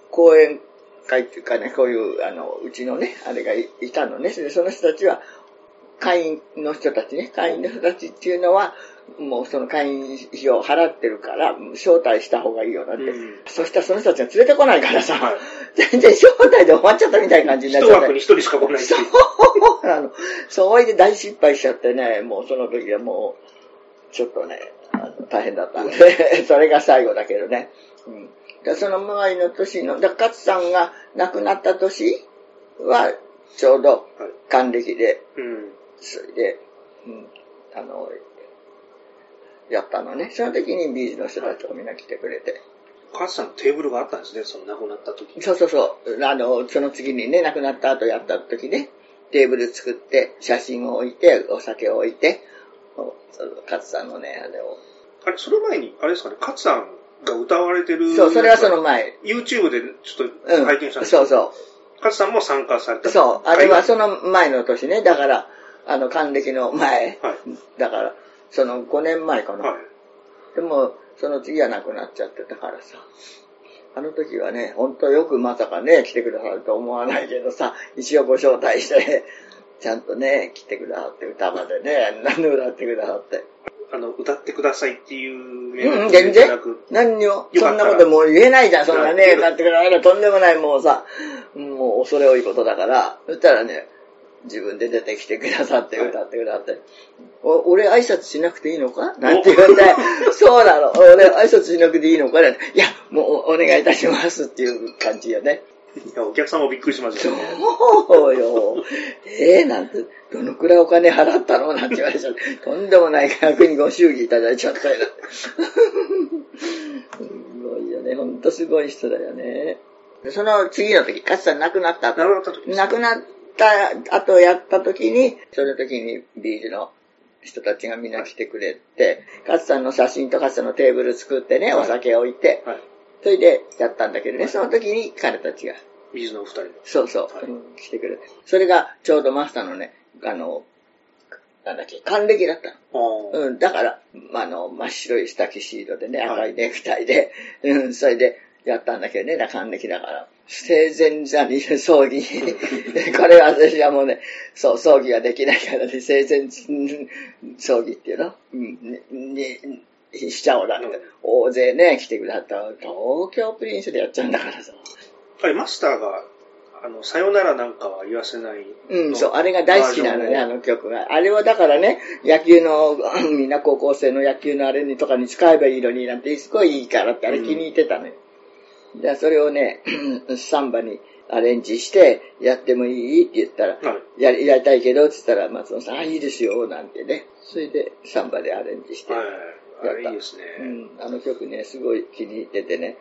講演会っていうかね、こういう、あの、うちのね、あれがいいたのね。それでその人たちは、会員の人たちね、会員の人たちっていうのは、もうその会員費を払ってるから、招待した方がいいよなって。うんそしたらその人たちが連れてこないからさ、はい全然招待で終わっちゃったみたいな感じになっ一ちゃって枠に一人しか来ない。そうなの。それで大失敗しちゃってね、もうその時はもう、ちょっとね、あの大変だったんで、それが最後だけどね。うん、でその前の年の、だ勝さんが亡くなった年は、ちょうどはい。還暦で、うん。それで、うん、あの、やったのね。その時にビーズの人たちがみんな来てくれて。母さんのテーブルがあったんですね、その亡くなった時に。そうそうそう。あの、その次にね、亡くなった後やった時ね、テーブル作って、写真を置いて、お酒を置いて、勝さんのね、あれを。あれ、その前に、あれですかね、勝さんが歌われてる。そう、それはその。前。YouTube でちょっうん。と拝見したんですけど、そうそ勝さんも参加された。う。そう。あれははいその前の年ね。だから、あの、還暦の前。はい。だから、その5年前かな。はい。でも、その次は亡くなっちゃってたからさ。あの時はね、本当よくまさかね、来てくださると思わないけどさ、一応ご招待して、ちゃんとね、来てくださって、歌までね、何で歌ってくださって。あの、歌ってくださいっていうメうん、ール全然。なく、何にも、よかったら。そんなこともう言えないじゃん、そんなね、歌ってください。とんでもない、もうさ、もう恐れ多いことだから、そしたらね、自分で出てきてくださって、はい。歌ってくださって。お俺挨拶しなくていいのか？なんて言うんで、そうなの。俺挨拶しなくていいのか？なんて。いや、もうおお願いいたしますっていう感じよね。いや、お客さんもびっくりしましたよね。そうよ。えー、なんて、どのくらいお金払ったのなんて言われちゃって、とんでもない価格にご祝儀いただいちゃったよ。すごいよね。ほんとすごい人だよね。その次の時、勝さん亡くなった後亡くなった時亡くなった後やった時に、その時にビーズの人たちがみんな来てくれて、勝さんの写真と勝さんのテーブル作ってね、はいお酒置いて、はい。それでやったんだけどね、その時に彼たちが。水のお二人の。そうそう、はい。うん来てくれて。それがちょうどマスターのね、あの、なんだっけ、還暦だったの。うん、だから、まあの、真っ白いスタキシードでね、はい。赤いネクタイで、うん、それでやったんだけどね、だ還暦だから。生前座に葬儀。に、これは私はもうね、そう、葬儀ができないからね、生前葬儀っていうの、うん、に、にしちゃおうだって、うん大勢ね、来てくれはった。東京プリンスでやっちゃうんだからさ。あれ、マスターが、あの、さよならなんかは言わせない。うん、そう、あれが大好きなのね、あの曲が。あれはだからね、野球の、うんみんな高校生の野球のあれにとかに使えばいいのになんて、すごいいいからってあれ気に入ってたのよ。で、それをね、サンバにアレンジして、やってもいいって言ったら、はい。やりやりたいけどって言ったら、松本さん、あ、いいですよ、なんてね。それで、サンバでアレンジして。はい。あれいいですね。うん、あの曲ね、すごい気に入っててね。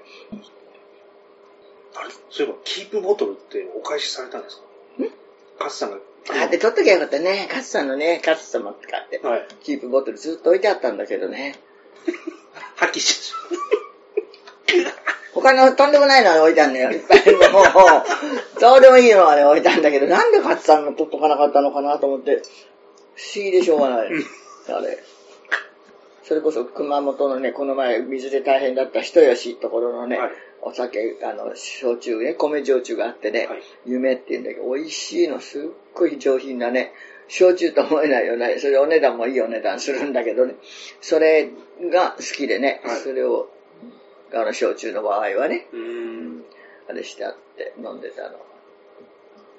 あれそういえば、キープボトルってお返しされたんですか？カツさんが。あ、で、撮っときゃよかったね。カツさんのね、カツ様って買って。はい。キープボトルずっと置いてあったんだけどね。発揮し他のとんでもないのは置いてあるのよ。いっぱいもう、どうでもいいのはね、置いてあるんだけど、なんで勝さんの取っとかなかったのかなと思って、不思議でしょうがない。あれ。それこそ熊本のね、この前水で大変だった人吉ところのね、はいお酒、あの、焼酎ね、米焼酎があってね、はい夢っていうんだけど、美味しいの、すっごい上品なね、焼酎と思えないよね。それお値段もいいお値段するんだけどね。それが好きでね、はいそれを、あの、焼酎の場合はね。あれしてあって飲んでたの。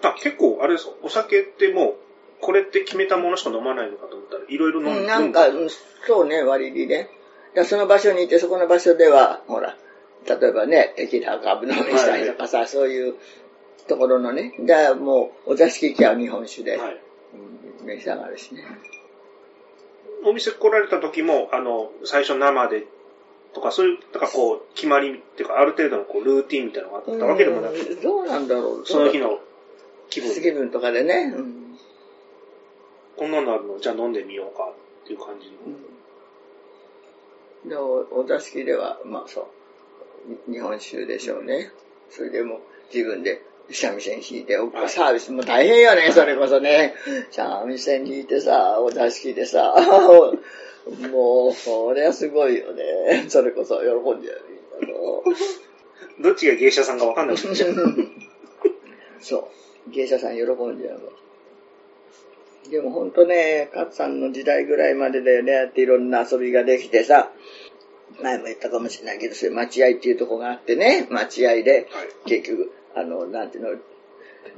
あ、結構、あれですか、お酒ってもう、これって決めたものしか飲まないのかと思ったら、いろいろ飲む。うん、なんか、そうね、割にね。らその場所にいて、そこの場所では、ほら、例えばね、テキーラ株飲みしたりとかさ、そういうところのね、じゃあもう、お座敷行きは日本酒で、召し上がるしね。お店来られた時も、あの、最初生で、とか、そういう、なんかこう、決まりっていうか、ある程度のこう、ルーティンみたいなのがあったわけでもなく、うんどうなんだろう。その日の気分気分とかでね。うんこんなのあるの、じゃあ飲んでみようかっていう感じの。でおお座敷では、まあそう、に日本酒でしょうね。それでもう自分で三味線弾いて、サービスも大変よね、それこそね。三味線弾いてさ、お座敷でさ、もう、そりゃすごいよね。それこそ喜んでやるんだろう。どっちが芸者さんかわかんなくなっちゃう。そう。芸者さん喜んじゃうわ。でもほんとね、勝さんの時代ぐらいまでだよね、やっていろんな遊びができてさ、前も言ったかもしれないけど、そういう待合っていうとこがあってね、待合で、はい。結局、あの、なんていうの、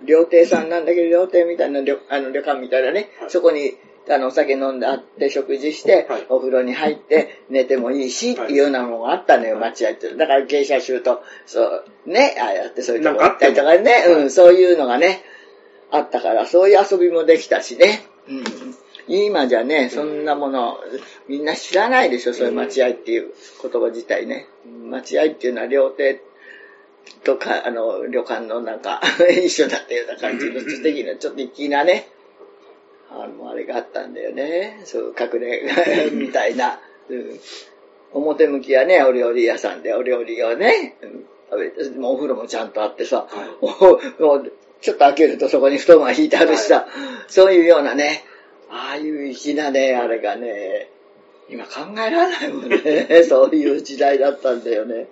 料亭さんなんだけど、料亭みたいな旅、あの旅館みたいなね、はい。そこに、あの、お酒飲んであって、食事して、はい。お風呂に入って、寝てもいいし、はい。っていうようなのがあったのよ、待合って。だから芸者集と、そう、ね、ああやってそういうとこ行ったりとかね、うん、そういうのがね、あったから、そういう遊びもできたしね。うん。今じゃね、そんなもの、みんな知らないでしょ、そういう待合っていう言葉自体ね。待合っていうのは料亭とか、あの、旅館のなんか、一緒だったような感じの素敵な、ちょっと粋なね、あの、あれがあったんだよね。そう、隠れ家 みたいな。うん表向きはね、お料理屋さんでお料理をね、うん食べて、もうお風呂もちゃんとあってさ、はいちょっと開けるとそこに布団が引いてあるしさ、そういうようなね、ああいう粋なね、あれがね、今考えられないもんね。そういう時代だったんだよね。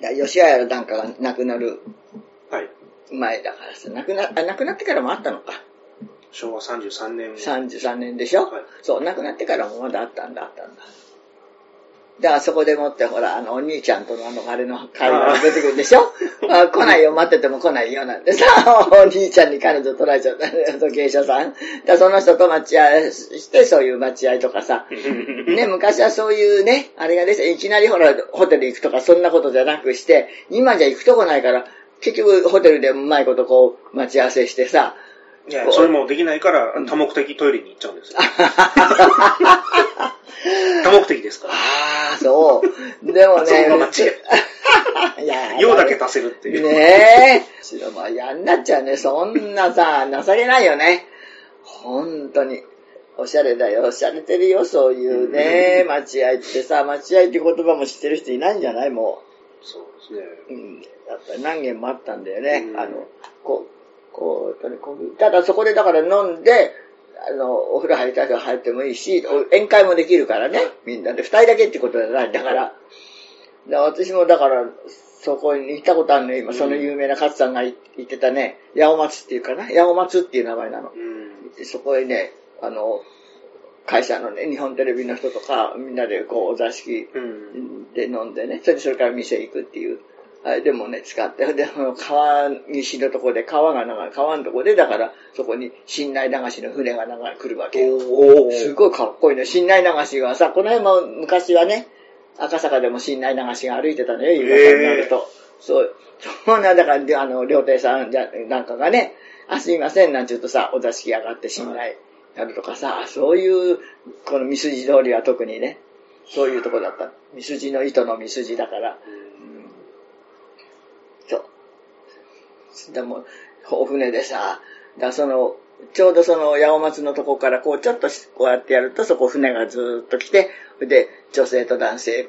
いや吉谷なんかが亡くなるはい。前だからさ、亡くな、あ、亡くなってからもあったのか。昭和33年。33年でしょ、はいそう、亡くなってからもまだあったんだ、あったんだ。だからそこでもって、ほら、あの、お兄ちゃんとのあの、あれの会話が出てくるでしょ？あ来ないよ、待ってても来ないよ、なんてさ、お兄ちゃんに彼女取られちゃった芸者さん。だその人と待ち合いして、そういう待ち合いとかさ、ね、昔はそういうね、あれがですいきなりほら、ホテル行くとかそんなことじゃなくして、今じゃ行くとこないから、結局ホテルでうまいことこう、待ち合わせしてさ、いや、それもできないから、多目的トイレに行っちゃうんですよ。多目的ですから。ああ、そう。でもね、そこが間違い や用だけ足せるっていう。ねえ。白まあやんなっちゃうね。そんなさ、情けないよね。本当に。おしゃれだよ。おしゃれてるよ。そういうね。待合ってさ、待合って言葉も知ってる人いないんじゃない？もそうですね。う。うん。やっぱり何軒もあったんだよね。うんあの、こう、こう、こうただそこでだから飲んで、あの、お風呂入りたい人は入ってもいいし、お宴会もできるからね。みんなで。二人だけってことじゃないんだから。で私もだから、そこに行ったことあるのよ。今、その有名な勝さんが言ってたね、八尾松っていうかな。八尾松っていう名前なの。うん。でそこへね、あの、会社のね、日本テレビの人とか、みんなでこう、お座敷うん。で飲んでね、それでそれから店行くっていう。あれでもね、使って、で、川岸のとこで、川が流れ、川のとこで、だから、そこに、新内流しの船が流れ、来るわけよ。おすごいかっこいいね。新内流しがさ、この辺も昔はね、赤坂でも新内流しが歩いてたのよ、夕方になると。そう。そうなんだから、であの、料亭さんじゃなんかがね、あ、すいません、なんちゅうとさ、お座敷上がって新内やるとかさ、そういう、この三筋通りは特にね、そういうとこだった。三筋の糸の三筋だから。そう。でも、お船でさ、だその、ちょうどその八尾松のとこからこうちょっとこうやってやるとそこ船がずーっと来て、で、女性と男性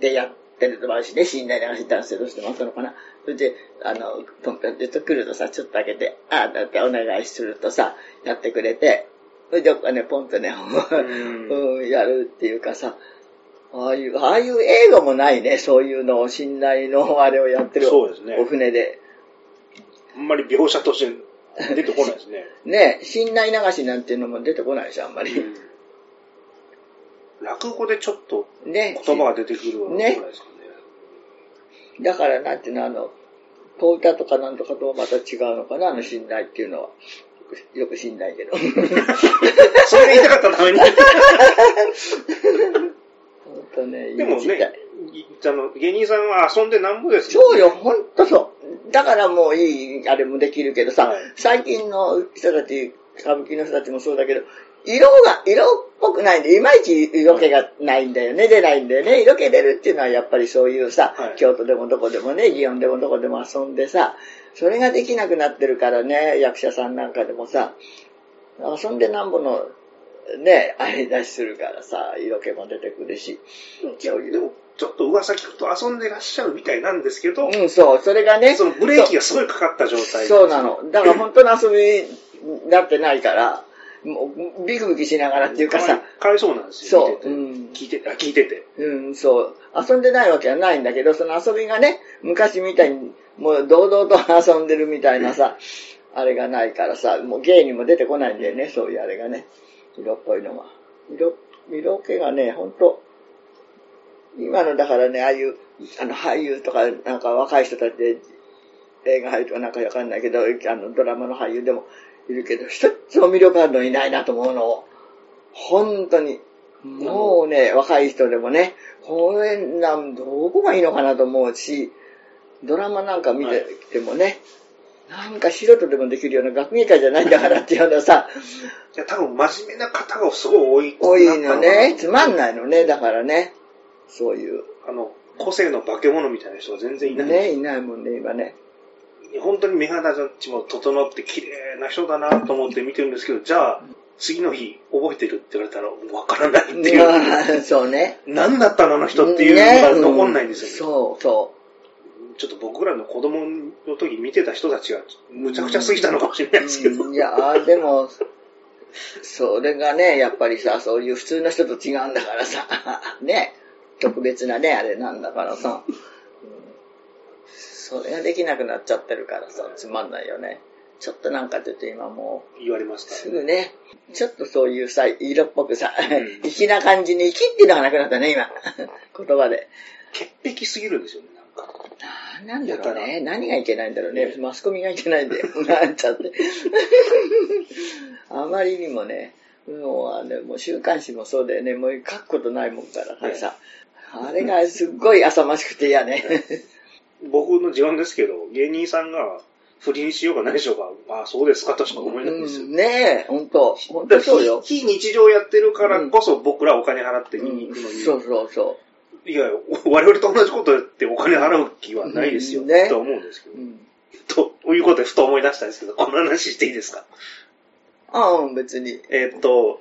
でやってる場合しね、寝台流し男性としてもあったのかな。それで、あの、ポンポンって来るとさ、ちょっと開けて、ああ、だってお願いするとさ、やってくれて、それで、ね、ポンとね、うん、やるっていうかさ、ああいう、ああいう映画もないね、そういうのを、信頼のあれをやってる。そうですねお船で。あんまり描写として出てこないですね。ね、信頼流しなんていうのも出てこないでしょ、あんまり。うん落語でちょっとね。言葉が出てくるようなねぐらいですかね。だから、なんていうの、あの、小歌とかなんとかともまた違うのかな、あの信頼っていうのは。く、よく知んないけど。それが言いたかったために。ほんとね、でもね、いあの、芸人さんは遊んでなんぼですよそうよ、ほんとそう。だからもういい、あれもできるけどさ、はい最近の人たち、歌舞伎の人たちもそうだけど、色が、色っぽくないんで、いまいち色気がないんだよね、出ないんだよね。色気出るっていうのはやっぱりそういうさ、はい京都でもどこでもね、祇園でもどこでも遊んでさ、それができなくなってるからね、役者さんなんかでもさ、遊んでなんぼの、ね、あれ出しするからさ、色気も出てくるし。でも、ちょっと噂聞くと遊んでらっしゃるみたいなんですけど、うん、そう、それがね、そのブレーキがすごいかかった状態そうなの。だから本当の遊びになってないから、もうビクビクしながらっていうかさ、かわいそうなんですよ。そう、聞いてて、あ聞いてて。うん、そう。遊んでないわけはないんだけど、その遊びがね、昔みたいに、もう堂々と遊んでるみたいなさ、あれがないからさ、もう芸にも出てこないんだよね、そういうあれがね。色っぽいのが。色、色気がね、ほんと、今のだからね、ああいう、あの俳優とか、なんか若い人たちで映画俳優とかなんかわかんないけど、あのドラマの俳優でもいるけど、一つも魅力あるのいないなと思うのを。本当に。もうね、若い人でもね、これなん、どこがいいのかなと思うし、ドラマなんか見ててもね、なんか素人でもできるような学芸会じゃないんだからっていうようなさ、いや、多分真面目な方がすごい多多い。いのね、つまんないのね、だからね、そういう。あの、個性の化け物みたいな人が全然いない。ね、いないもんね、今ね。本当に目肌立ちも整って綺麗な人だなと思って見てるんですけど、じゃあ、次の日覚えてるって言われたらわからないっていう。まあそうね。何だったのあの人っていうのが残んないんですよね。そう、そちょっと僕らの子供の時見てた人たちがむちゃくちゃ過ぎたのかもしれないですけど。うんいや、でも、それがね、やっぱりさ、そういう普通の人と違うんだからさ、ね、特別なね、あれなんだからさ、うんそれができなくなっちゃってるからさ、つまんないよね。ちょっとなんかちょっと今も言われまう、した。すぐね、ちょっとそういうさ、色っぽくさうん、粋な感じに粋っていうのがなくなったね、今。言葉で。潔癖すぎるんですよね、なんか。なんだろうね。何がいけないんだろうね。マスコミがいけないんだよ。なんちゃって。あまりにもね、もうあの、もう週刊誌もそうだよね。もう書くことないもんからさ。あれがすっごい浅ましくて嫌ね。僕の自慢ですけど、芸人さんが不倫しようが何しようが、ああ、そうですかとしか思えないんですよ。うんねえ、ほんと。ほんとそうよ。非非日常やってるからこそ僕らお金払って見に行くのに、そうそうそいや、我々と同じことやってお金払う気はないですよ、うんねと思うんですけう。どう。ん。ということでふと思い出したんですけど、この話していいですか？ああ、別に。えーっと、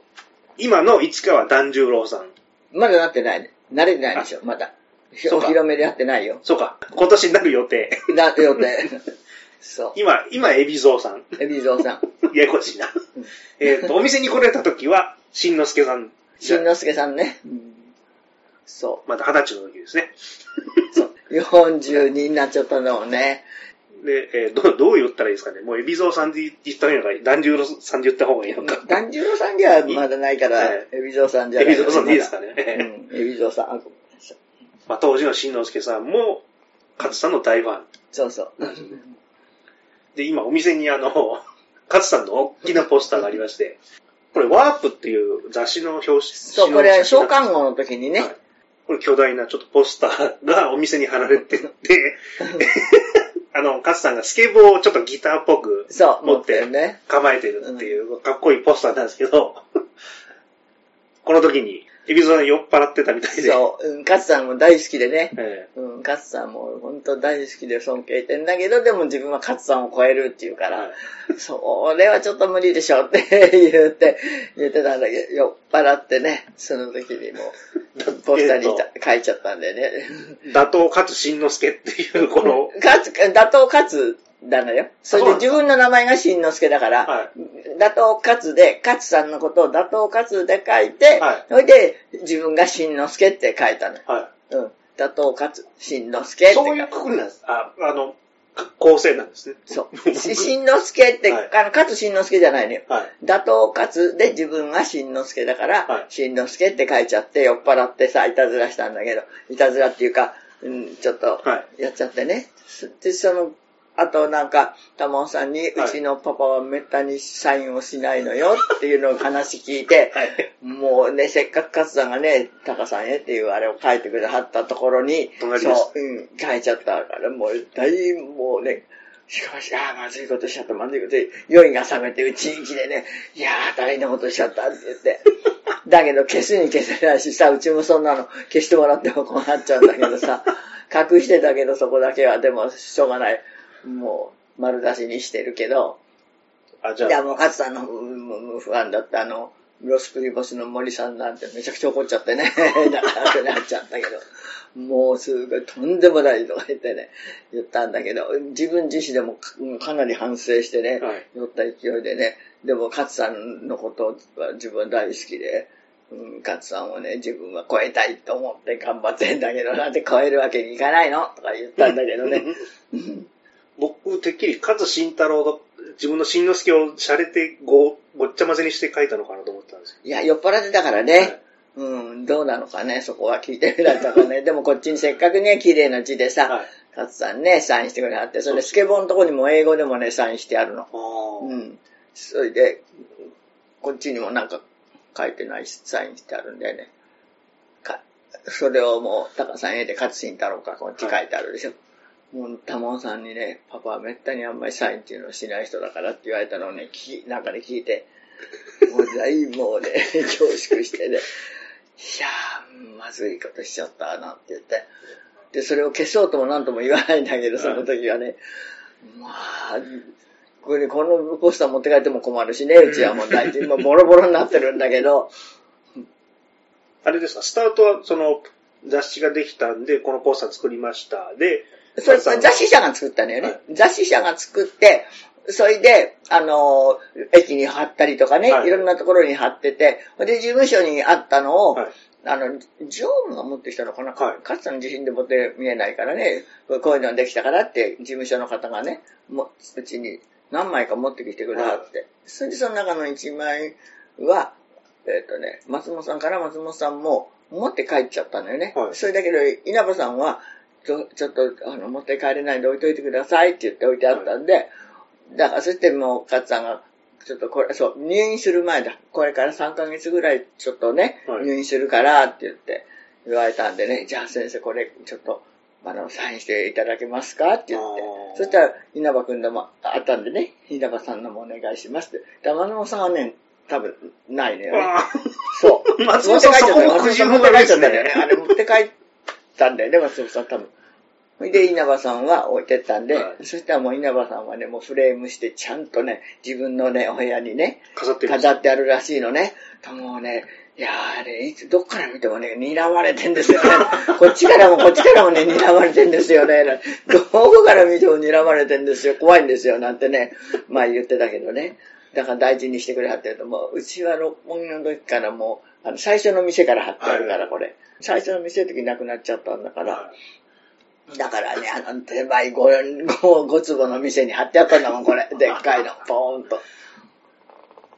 今の市川團十郎さん。まだなってないね。慣れてないでしょ、まだ。ひそうか広めでやってないよ。そうか、今年になる予定。な、予定。そう。今、今、海老蔵さん。エビゾウさん。ややこしいな。えーっと、お店に来られた時は、しんのすけさん。しんのすけさんね。そまだ二十歳の時ですね。う。そう。42になっちゃったのをね。で、えーどう、どう言ったらいいですかね？もう、海老蔵さんで言った方がいいのか、團十郎さんで言った方がいいのか？團十郎さんじゃまだないからはい、エビゾウさんじゃない海老蔵さんでいいですかね？ね。うん、エビゾウさん。あごめんなさいまあ、当時のしんのすけさんも、勝さんの大ファン。そうそう。で、今、お店にあの、勝さんの大きなポスターがありまして、これ、ワープっていう雑誌の表紙。そう、これ、召喚号の時にねはい、これ巨大なちょっとポスターがお店に貼られてて、あの、勝さんがスケボーをちょっとギターっぽく持って。構えてるっていう、かっこいいポスターなんですけど、この時に、エビゾさん酔っ払ってたみたいで、そう、うん、勝さんも大好きでね。えうん、勝さんも本当大好きで尊敬してんだけど、でも自分は勝さんを超えるっていうから、えはい。それはちょっと無理でしょって 言って、言ってたんだけど、酔っ払ってね、その時にもう、ポスターに書いちゃったんでね。打倒勝新之助っていう、この、勝つ、打倒勝なのよ。それで自分の名前が新之助だから、は打倒勝で、勝さんのことを打倒勝で書いて、はいそれで自分が新之助って書いたのよ。はうん。打倒勝、新之助っい。て書いそういうくくりなんです。あ、あの、構成なんですね。そう。し新之助って、はいあの、勝新之助じゃないのよ。はい。打倒勝で自分が新之助だから、はい新之助って書いちゃって酔っ払ってさ、いたずらしたんだけど、いたずらっていうか、うん、ちょっとはやっちゃってね。で、そのあとなんか、玉尾さんに、うちのパパはめったにサインをしないのよっていうのを話聞いて、はい。もうね、せっかく勝さんがね、タカさんへっていうあれを書いてくれはったところに、そう、うん、書いちゃったから、もう大、もうね、しかし、ああ、まずいことしちゃった、まずいこと、酔いが覚めて、うちんちでね、いやー、大変なことしちゃったって言って。だけど、消すに消せないしさ、うちもそんなの消してもらってもこうなっちゃうんだけどさ、隠してたけど、そこだけは、でも、しょうがない。もう、丸出しにしてるけど、あ、じゃいや、あ、もう、勝さんのうん不安だった、あの、ロスプリボスの森さんなんてめちゃくちゃ怒っちゃってね、だからってなっちゃったけど、もうすごいとんでもないとか言ってね、言ったんだけど、自分自身でもかかなり反省してね、はい。酔った勢いでね、でも勝さんのことは自分大好きで、うん、勝さんをね、自分は超えたいと思って頑張ってんだけど、なんで超えるわけにいかないの？とか言ったんだけどね。僕、てっきり、勝慎太郎の自分の新之助を洒落てご、ごっちゃ混ぜにして書いたのかなと思ったんですいや、酔っ払ってたからね。うん、どうなのかね、そこは聞いてみられたかね。でもこっちにせっかくね、綺麗な字でさ、はい勝さんね、サインしてくれはって、それでスケボーのとこにも英語でもね、サインしてあるの。うん。それで、こっちにもなんか書いてないし、サインしてあるんだよね。かそれをもう、高さんへで勝新太郎か、こっち書いてあるでしょ。もう、玉尾さんにね、パパはめったにあんまりサインっていうのをしない人だからって言われたのをね、聞き、なんかで聞いて、もう大もうね、恐縮してね、いやー、まずいことしちゃったなって言って。で、それを消そうともなんとも言わないんだけど、その時はね、まあ、これ、このポスター持って帰っても困るしね、うちはもう大事。今ボロボロになってるんだけど、あれですか、スタートはその雑誌ができたんで、このポスター作りました。で、それ雑誌社が作ったのよね。はい。雑誌社が作って、それで、あのー駅に貼ったりとかね、はい。い、ろんなところに貼ってて、で、事務所にあったのを、はい。あの、常務が持ってきたのかな、はい。勝さん自身で持って見えないからね、こういうのができたからって、事務所の方がね、もうちに何枚か持ってきてくれはって。それでその中の1枚は、えっ、とね、松本さんから松本さんも持って帰っちゃったのよね。はい。それだけど、稲葉さんは、ちょっとあの持って帰れないんで置いといてくださいって言って置いてあったんで、だからそしてもう勝さんが、ちょっとこれ、そう、入院する前だ。これから3ヶ月ぐらいちょっとね、はい入院するからって言って言われたんでね、じゃあ先生これちょっと、あの、サインしていただけますかって言って。そしたら稲葉くんのもあったんでね、稲葉さんのもお願いしますって。玉野さんはね、多分ないのよね。あそう。持って帰っちゃったよ持って帰っちゃったんだよねあれ持って帰ったんだよね、松本さん多分。それで稲葉さんは置いてったんで、はいそしたらもう稲葉さんはね、もうフレームしてちゃんとね、自分のね、お部屋にね、あ、飾って飾ってあるらしいのね。もうね、いやーあれ、いつ、どっから見てもね、睨まれてんですよね。こっちからもこっちからもね、睨まれてんですよね。どこから見ても睨まれてんですよ。怖いんですよ。なんてね、まあ言ってたけどね。だから大事にしてくれはってると、もう、うちは六本木の時からもう、あの、最初の店から貼ってあるから、はいこれ。最初の店の時なくなっちゃったんだから。はだからね、あの、手前 5, 5, 5坪の店に貼ってあったんだもん、これ。でっかいの。ポーンと。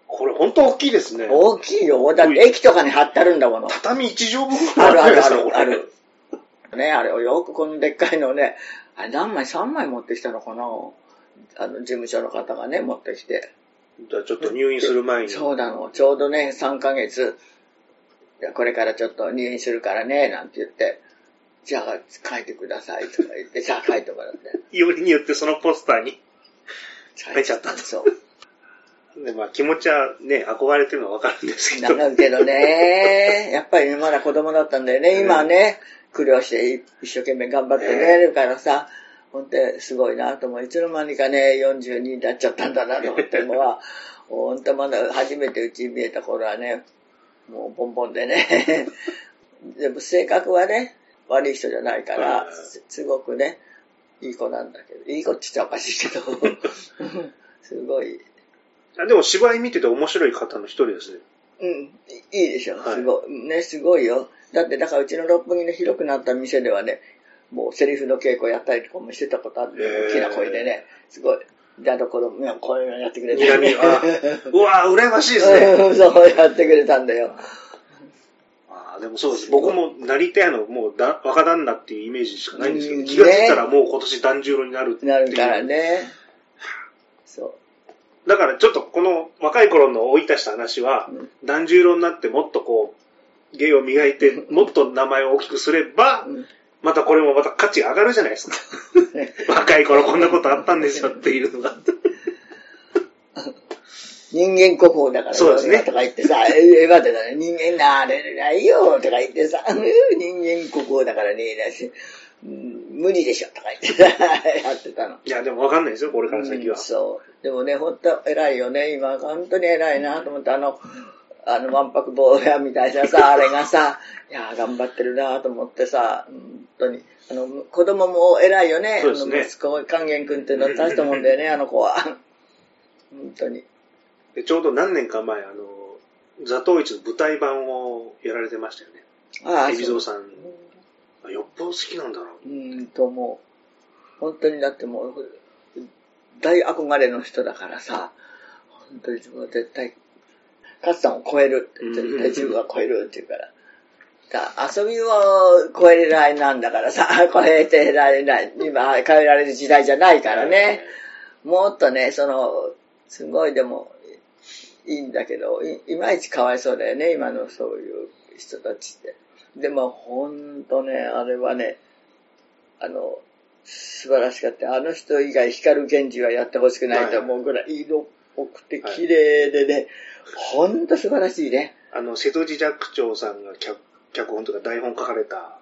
これ本当大きいですね。大きいよ。だって駅とかに貼ってあるんだもの。畳1畳分あるあるあるある。ね、あれをよくこのでっかいのをね、あれ何枚 ?3 枚持ってきたのかな？あの、事務所の方がね、持ってきて。じゃあちょっと入院する前に。そうなの。ちょうどね、3ヶ月、いやこれからちょっと入院するからね、なんて言って、じゃあ書いてくださいとか言って、じゃあ書いてもらって。よりによってそのポスターに。書いちゃったんだそう。で、まあ気持ちはね、憧れてるのはわかるんですけど。なるけどね、やっぱりねまだ子供だったんだよね。今はね、苦慮して一生懸命頑張ってね、るからさ、本当すごいなと思う。いつの間にかね、42になっちゃったんだなと思ってるのは、本当まだ初めてうちに見えた頃はね、もうボンボンでね。でも性格はね、悪い人じゃないからはい、すごくね、いい子なんだけど、いい子って言っちゃおかしいけど、すごい、あでも芝居見てて面白い方の一人ですね。うん、いいでしょ。はいすごい。ね、すごいよ。だって、だからうちの六本木の広くなった店ではね、もうセリフの稽古やったりとかもしてたことあって、大きな声でね、すごい。だところ、ねこういうのやってくれて。睨み、あ うわぁ、羨ましいですね。うんそうやってくれたんだよ。ああ、でもそうです。僕も成田屋のもうだ若旦那っていうイメージしかないんですけど、うん気がついたらもう今年團十郎になるっていう。なるからね。そう。だからちょっとこの若い頃の追い出した話は、うん團十郎になってもっとこう、芸を磨いて、もっと名前を大きくすれば、うんまたこれもまた価値が上がるじゃないですか。若い頃こんなことあったんですよっていうのが。人間国宝だからそうですねとか言ってさ、え、待ってたね、人間なれないよとか言ってさ、う ん人間国宝だからね、だし、うん無理でしょとか言ってさ、やってたの。いや、でもわかんないですよ、これから先はうん。そう。でもね、本当偉いよね。今、本当に偉いなと思って、あの、あの、万博坊やみたいなさ、あれがさ、いや、頑張ってるなと思ってさ、本当に。あの、子供も偉いよね。そうですねあの息子、勸玄君っていうのは大したもんだよね、あの子は。本当に。でちょうど何年か前、あの、座頭市の舞台版をやられてましたよね。あ海老蔵さん。そよっぽど好きなんだろう。ううん、と思う。本当にだってもう、大憧れの人だからさ、本当にもう絶対、勝さんを超えるって、絶対自分は超えるって言うから。だ遊びを超えられなんだからさ、超えてられない、今超えられる時代じゃないからね。もっとね、その、すごいでもいいんだけど、いいまいちかわいそうだよね、今のそういう人たちって。でも、ほんとね、あれはね、あの、素晴らしかった。あの人以外、光源氏はやってほしくないと思うぐらい、色っぽくて綺麗でね、ほんと素晴らしいね。あの、瀬戸内寂聴さんが脚脚本とか台本書かれた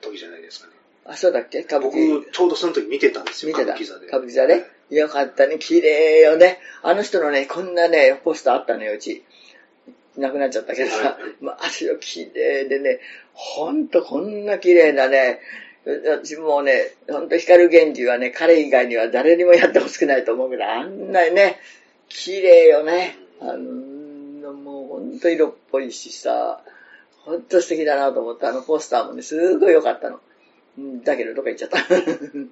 時じゃないですかね。あ、そうだっけ？歌舞僕伎。、ちょうどその時見てたんですよ、見てた？歌舞伎座で。歌舞伎座で。よかったね。綺麗よね。あの人のね、こんなね、ポスターあったのよ、うち。なくなっちゃったけどさは。まあ、足を綺麗でね、ほんとこんな綺麗なね、私もうね、ほんと光源氏はね、彼以外には誰にもやってほしくないと思うぐらい、あんなね、綺麗よね。あの、もうほんと色っぽいしさ、ほんと素敵だなと思った。あのポスターもね、すごい良かったの。うんだけど、どっか行っちゃった。ほん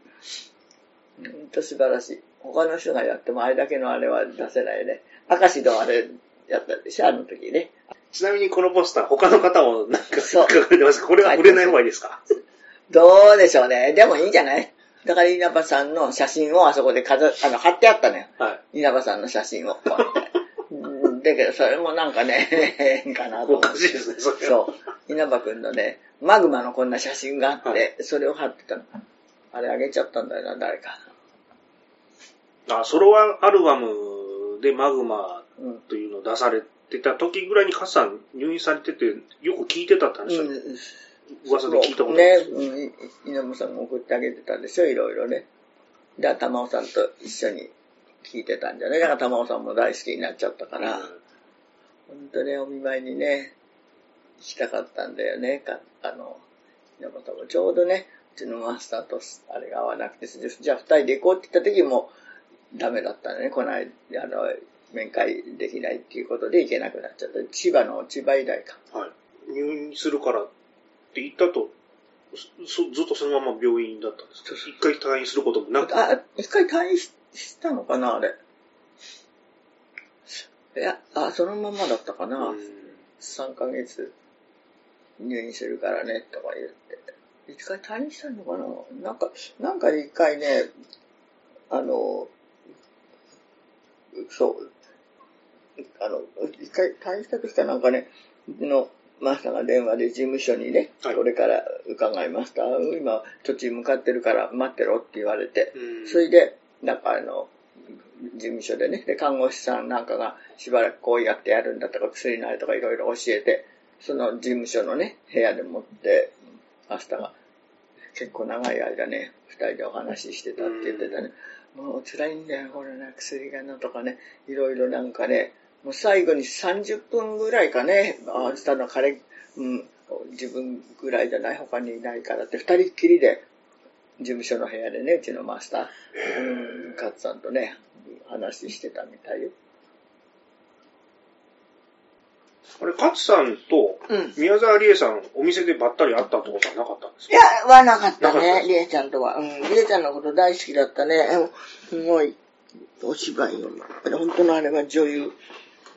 と素晴らしい。他の人がやってもあれだけのあれは出せないね。明石のあれやったでしょ、あの時ね。ちなみにこのポスター、他の方もなんか書かれてますこれは売れない方がいいですか？どうでしょうね。でもいいんじゃない？だから稲葉さんの写真をあそこで飾あの貼ってあったのよ。はい。稲葉さんの写真を。こうやって うんだけど、それもなんかね、変かなと思おってかしいですね、それは。そう。稲葉くんのね、マグマのこんな写真があって、それを貼ってたの。あれあげちゃったんだよな、誰か。あ、ソロアルバムでマグマうん。というのを出されてた時ぐらいにカスさん入院されてて、よく聞いてたって話は、うん噂で聞いたことあね。うん、い稲葉さんが送ってあげてたんですよ、いろいろね。で、玉尾さんと一緒に聞いてたんじゃね。だから玉尾さんも大好きになっちゃったから、本当にお見舞いにね、行きたかったんだよね。かあの、稲葉さんもちょうどね、うちのマスターとあれが合わなくて、じゃあ二人で行こうって言った時もダメだったのね。こないあの、面会できないっていうことで行けなくなっちゃった。千葉の千葉医大か。はい。入院するからって言ったと、そずっとそのまま病院だったんですか一回退院することもなく、あ、一回退院ししたのかな、あれ。いや、あ、そのままだったかな。うん3ヶ月入院するからね、とか言って。一回退院したのかななんか、なんか一回ね、あの、そう、あの、一回退院した時かなんかね、のマスターが電話で事務所にね、はいこれから伺いました。今、途中向かってるから待ってろって言われて、うんそれで、なんかあの、事務所でね、で、看護師さんなんかがしばらくこうやってやるんだとか、薬なりとかいろいろ教えて、その事務所のね、部屋でもって、マスターが結構長い間ね、二人でお話ししてたって言ってたね。もう辛いんだよ、これね、薬がなとかね、いろいろなんかね、もう最後に30分ぐらいかね、あしたの彼、うん、自分ぐらいじゃない、他にいないからって、二人っきりで、事務所の部屋でね、うちのマスター、うん、勝さんとね、話してたみたいよ。あれ、勝さんとうん。宮沢りえさん、お店でばったり会ったってことはなかったんですか？いや、はなかったね、りえちゃんとは。うん、りえちゃんのこと大好きだったね。うんすごい、お芝居を、本当のあれは女優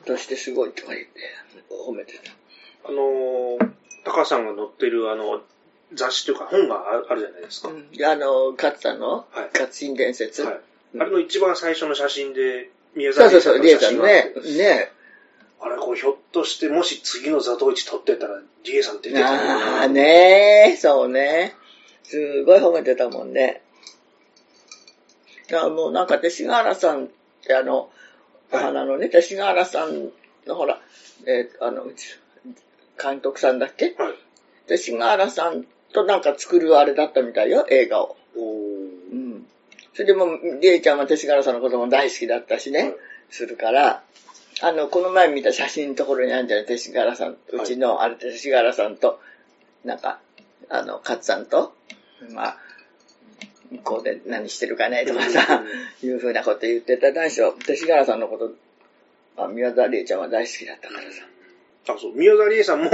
としてすごいとか言って、褒めてた。あのー、タカさんが載ってるあの、雑誌というか本がああるじゃないですか。うんあの、勝さんの、はい勝新伝説。はい。うんあれの一番最初の写真で、宮そうそうそう、沢りリエさんね。ね。あれ、これひょっとして、もし次のザトウイチ撮ってたら、リエさん出てたああ、ねそうね。すごい褒めてたもんね。だからもうなんか勅使河原さんってあの、おはい花のね、勅使河原さんのほら、えーあの、うち監督さんだっけ？はい。勅使河原さんとなんか作るあれだったみたいよ、映画を。おーうん。それでもう、りえちゃんは勅使河原さんのことも大好きだったしね、はいするから、あの、この前見た写真のところにあるんじゃない？勅使河原さん、うちの、あれ勅使河原さんと、なんか、あの、勝さんと、まあ、向こうで何してるかねとかさ、いうふうなこと言ってた。何しろ、勅使河原さんのこと、あ宮沢りえちゃんは大好きだったからさ。あ、そう、宮沢りえさんも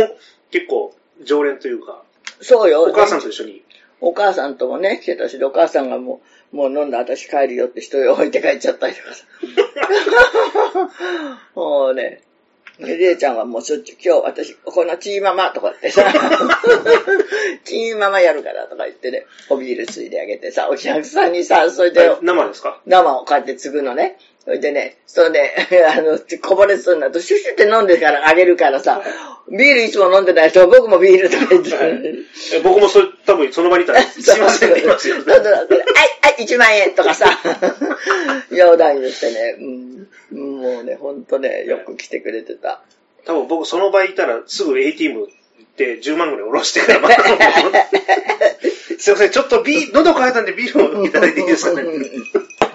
結構常連というか、そうよ。お母さんと一緒に。お母さんともね、来てたし、でお母さんがもう、もう飲んだ私帰るよって人を置いて帰っちゃったりとかさ。もうね、でりえちゃんはもうしょっちゅう、今日私、このチーママとかってさ、チーママやるからとか言ってね、おビールついであげてさ、お客さんにさ、それで、あ生ですか？生をこうやって継ぐのね。それでね、それで、あの、こぼれそうになると、シュシュって飲んでからあげるからさ、ビールいつも飲んでない人は僕もビールとか言って、え僕もそれ、多分その場にいたら、すいませんって言いますよ。そうそうそう。はい、はい、1万円とかさ、冗談言ってね、うん、もうね、ほんとね、よく来てくれてた。多分僕その場にいたら、すぐ ATM 行って10万ぐらい下ろしてからまた飲もうすいません、ちょっとビール、喉乾いたんでビールをいただいていいですかね？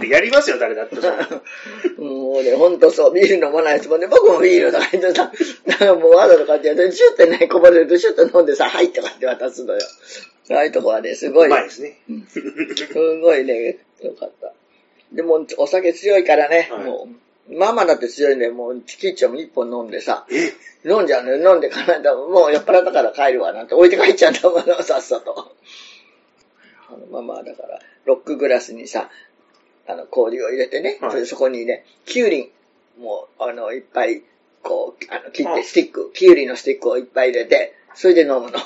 ってやりますよ、誰だって。もうね、ほんとそう、ビール飲まない人もね、僕もビールとか言ってさ、なんかもうわざとかってやって、シュッてね、こぼれるとシュッて飲んでさ、はいとかって渡すのよ。ああいうとこはね、すごい、うまいですね。すごいね、よかった。でも、お酒強いからね、はいもう、ママだって強いんで、もう、キッチョも一本飲んでさ、え？飲んじゃうのよ。飲んでかないと、もう酔っ払ったから帰るわ、なんて置いて帰っちゃったもの、さっさと。あの、ママはだから、ロックグラスにさ、あの、氷を入れてね、はいそれでそこにね、キュウリ、もう、あの、いっぱい、こう、あの、切っあて、スティック、キュウリのスティックをいっぱい入れて、それで飲むの。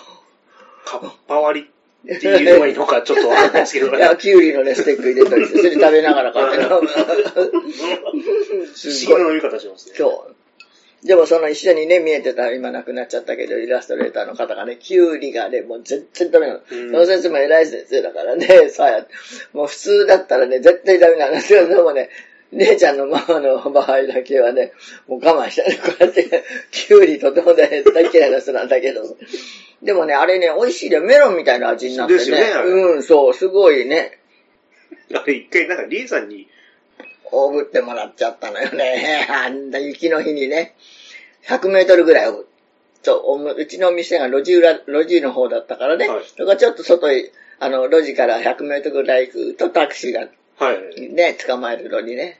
カッパ割り っていうのがいいのかちょっとわかんないですけどいや、キュウリのね、スティック入れといて、それ食べながらこうやって飲む。不 すごい思議な飲み方しますね。そう。でもその一緒にね、見えてた、今亡くなっちゃったけど、イラストレーターの方がね、キュウリがね、もう全然ダメなの。うんその先生も偉い先生だからね、さあ、もう普通だったらね、絶対ダメなんですよ。でもね、姉ちゃんのママの場合だけはね、もう我慢して、こうやって、キュウリとてもね、大嫌いな人なんだけど。でもね、あれね、美味しいで、メロンみたいな味になってね。ですよねうん、そう、すごいね、あれ一回、なんかリエさんに、おぶってもらっちゃったのよね。あんな雪の日にね。100メートルぐらいおぶ。そう、おうちの店が路地裏、路地の方だったからね。はいそれからちょっと外へ、あの、路地から100メートルぐらい行くとタクシーがはい。ね、捕まえるのにね。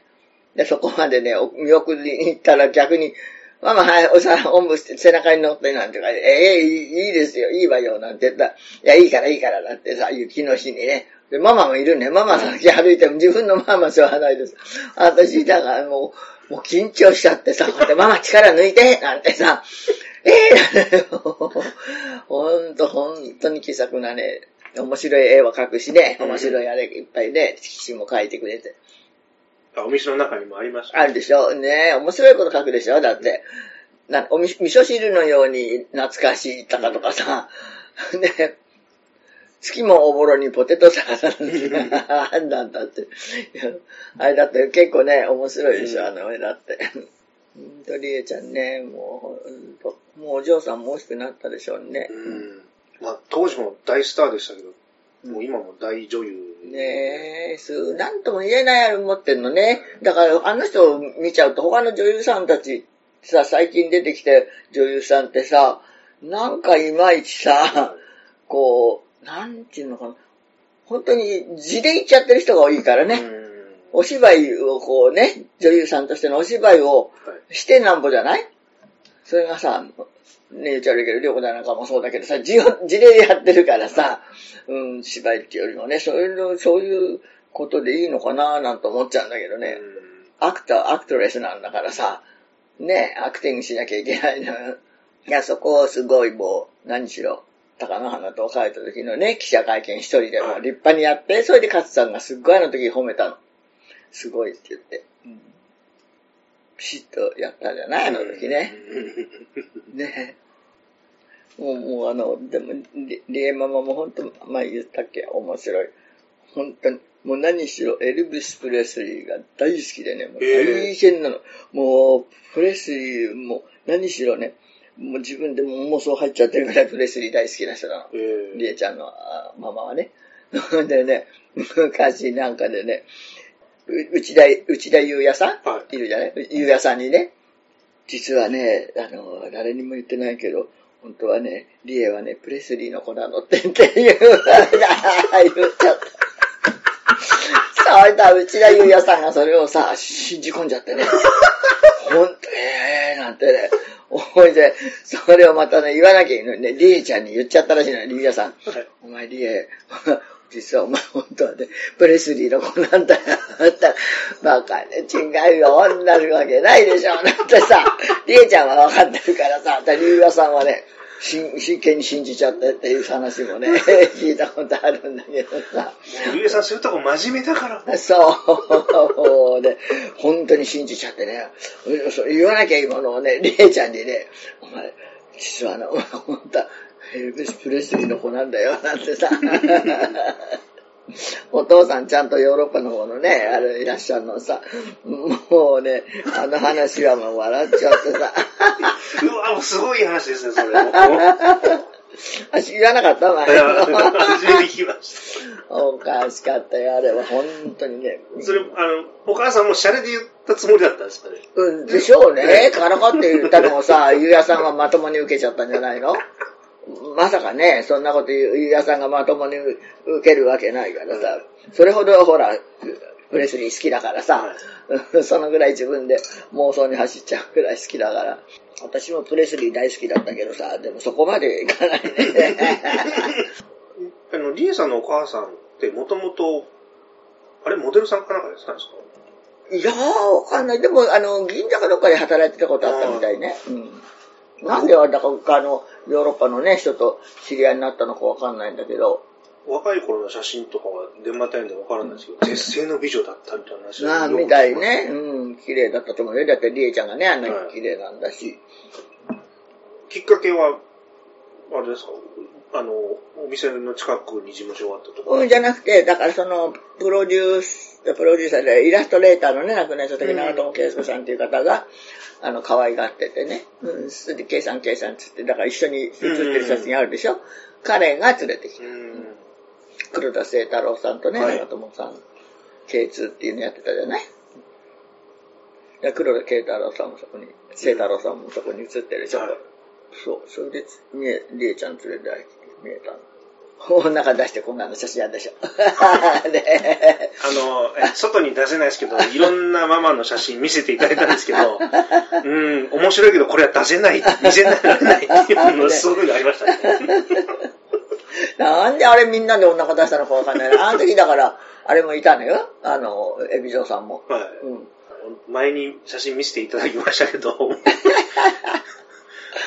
で、そこまでね、お見送りに行ったら逆に、ママ、はい、おさ、おんぶして背中に乗ってなんてから、ええいいいいですよ、いいわよ、なんて言ったら、いや、いいから、いいから、なんてさ、雪の日にね。で、ママもいるね。ママ先歩いても自分のママしょうがないです。私、だからもう、もう緊張しちゃってさ、ママ力抜いて、なんてさ、ええほんと、ほんとに気さくなね、面白い絵を描くしね、面白いあれいっぱいね、詩も書いてくれて。あお店の中にもありました。あるでしょね面白いこと書くでしょだって。なおみ味噌汁のように懐かしいとかとかさ、ね、月もおぼろにポテトサラダなんなんだって。あれだって結構ね、面白いでしょ、あの絵だって。と、りえちゃんね、もうもうお嬢さんも大きくなったでしょうね。うん。まあ、当時も大スターでしたけど、もう今も大女優。ねえ、すなんとも言えないあれ持ってんのね。だから、あの人を見ちゃうと、他の女優さんたちさ、最近出てきて女優さんってさ、なんかいまいちさ、こう、なんていうのかな。本当に字で言っちゃってる人が多いからね。うんお芝居をこうね、女優さんとしてのお芝居をはいしてなんぼじゃない？それがさ、ね言っちゃ悪いけど、りょうこだなんかもそうだけどさ、字を、字でやってるからさ、うん、芝居っていうよりもね、そういうの、そういうことでいいのかななんて思っちゃうんだけどね。アクター、アクトレスなんだからさ、ね、アクティングしなきゃいけないのよ。いや、そこをすごいもう、何しろ、高野花と書いた時のね、記者会見一人でも立派にやって、それで勝さんがすっごいあの時褒めたの。すごいって言って。ピシッとやったじゃないあの時ね。ねもう、もうあの、でも、リリエママも本当、前言ったっけ面白い。本当に、もう何しろエルビス・プレスリーが大好きでね、もう大変なの。もう、プレスリーも何しろね、もう自分でも妄想入っちゃってるぐらいプレスリー大好きな人なの。えーりえちゃんのあママはね。でね、昔なんかでね、う内田、内田優也さん、、はいるじゃない？優也さんにね、実はね、あの、誰にも言ってないけど、本当はね、リエはね、プレスリーの子なのってっていう、言っちゃった。それと内田優也さんがそれをさ、信じ込んじゃってね。ほんと、ええー、なんてね。思いで、それをまたね、言わなきゃいいのにね、リエちゃんに言っちゃったらしいのよ、リエさん。はいお前リエ、実はお前本当はね、プレスリーの子なんだよ。ったらバカね、違うよ、同じわけないでしょ。なんてさ、リエちゃんは分かってるからさ、リュウヤさんはね、真真剣に信じちゃってっていう話もね、聞いたことあるんだけどさ。ゆえさんそういうとこ真面目だから。そう。で、本当に信じちゃってね、言わなきゃいいものをね、りえちゃんにね、お前、実はあの、本当はエルビス・プレスリーの子なんだよ、なんてさ。お父さんちゃんとヨーロッパの方のね、あれいらっしゃるのさ、もうね、あの話はもう笑っちゃってさ。うわ、もうすごい話ですね、それ。もうあ、知らなかった前いや初めて聞きましおかしかったよ、あれは。本当にね。た。それ、あの、お母さんもシャレで言ったつもりだったんですかね？うん、でしょうね。からかって言ったのをさ、ゆうやさんがまともに受けちゃったんじゃないの？まさかね、そんなこと言う、ゆうやさんがまともに受けるわけないからさ、それほどほら、プレスリー好きだからさ、そのぐらい自分で妄想に走っちゃうぐらい好きだから。私もプレスリー大好きだったけどさ、でもそこまでいかないね。あの、リエさんのお母さんってもともと、あれ、モデルさんかなんかやってたんですか？いやー、わかんない。でも、あの、銀座かどっかで働いてたことあったみたいね。うん。なんで、だから、あの、ヨーロッパのね、人と知り合いになったのかわかんないんだけど、若い頃の写真とかは電話隊員でわからないですけど、絶世の美女だったみたいな話なあ、みたいね。うん、綺麗だったと思うよ。だって、りえちゃんがね、あんなに綺麗なんだし。きっかけは、あれですか？あの、お店の近くに事務所があったとか。うん、じゃなくて、だからその、プロデュース、プロデューサーで、イラストレーターのね、亡くなった時、長友圭介さんっていう方が、あの、可愛がっててね。うん、それで、圭さん、圭さんっつって、だから一緒に写ってる写真あるでしょ。彼が連れてきた。うん。黒田清太郎さんとね、はい長友さん、K2 っていうのやってたじゃない？で黒田慶太郎さんもそこに、清太郎さんもそこに写ってるでしょ。はいそう、それで、みえ、りえちゃん連れて見えたの。お腹出してこんなの写真あるでしょ。ねあの、え外に出せないですけど、いろんなママの写真見せていただいたんですけど、うん、面白いけどこれは出せない、見せられないっていうのそういうのがありましたね。なんであれみんなでお腹出したのかわかんない。あの時だから、あれもいたのよ。あの、エビジョーさんも。はい。うん。前に写真見せていただきましたけど、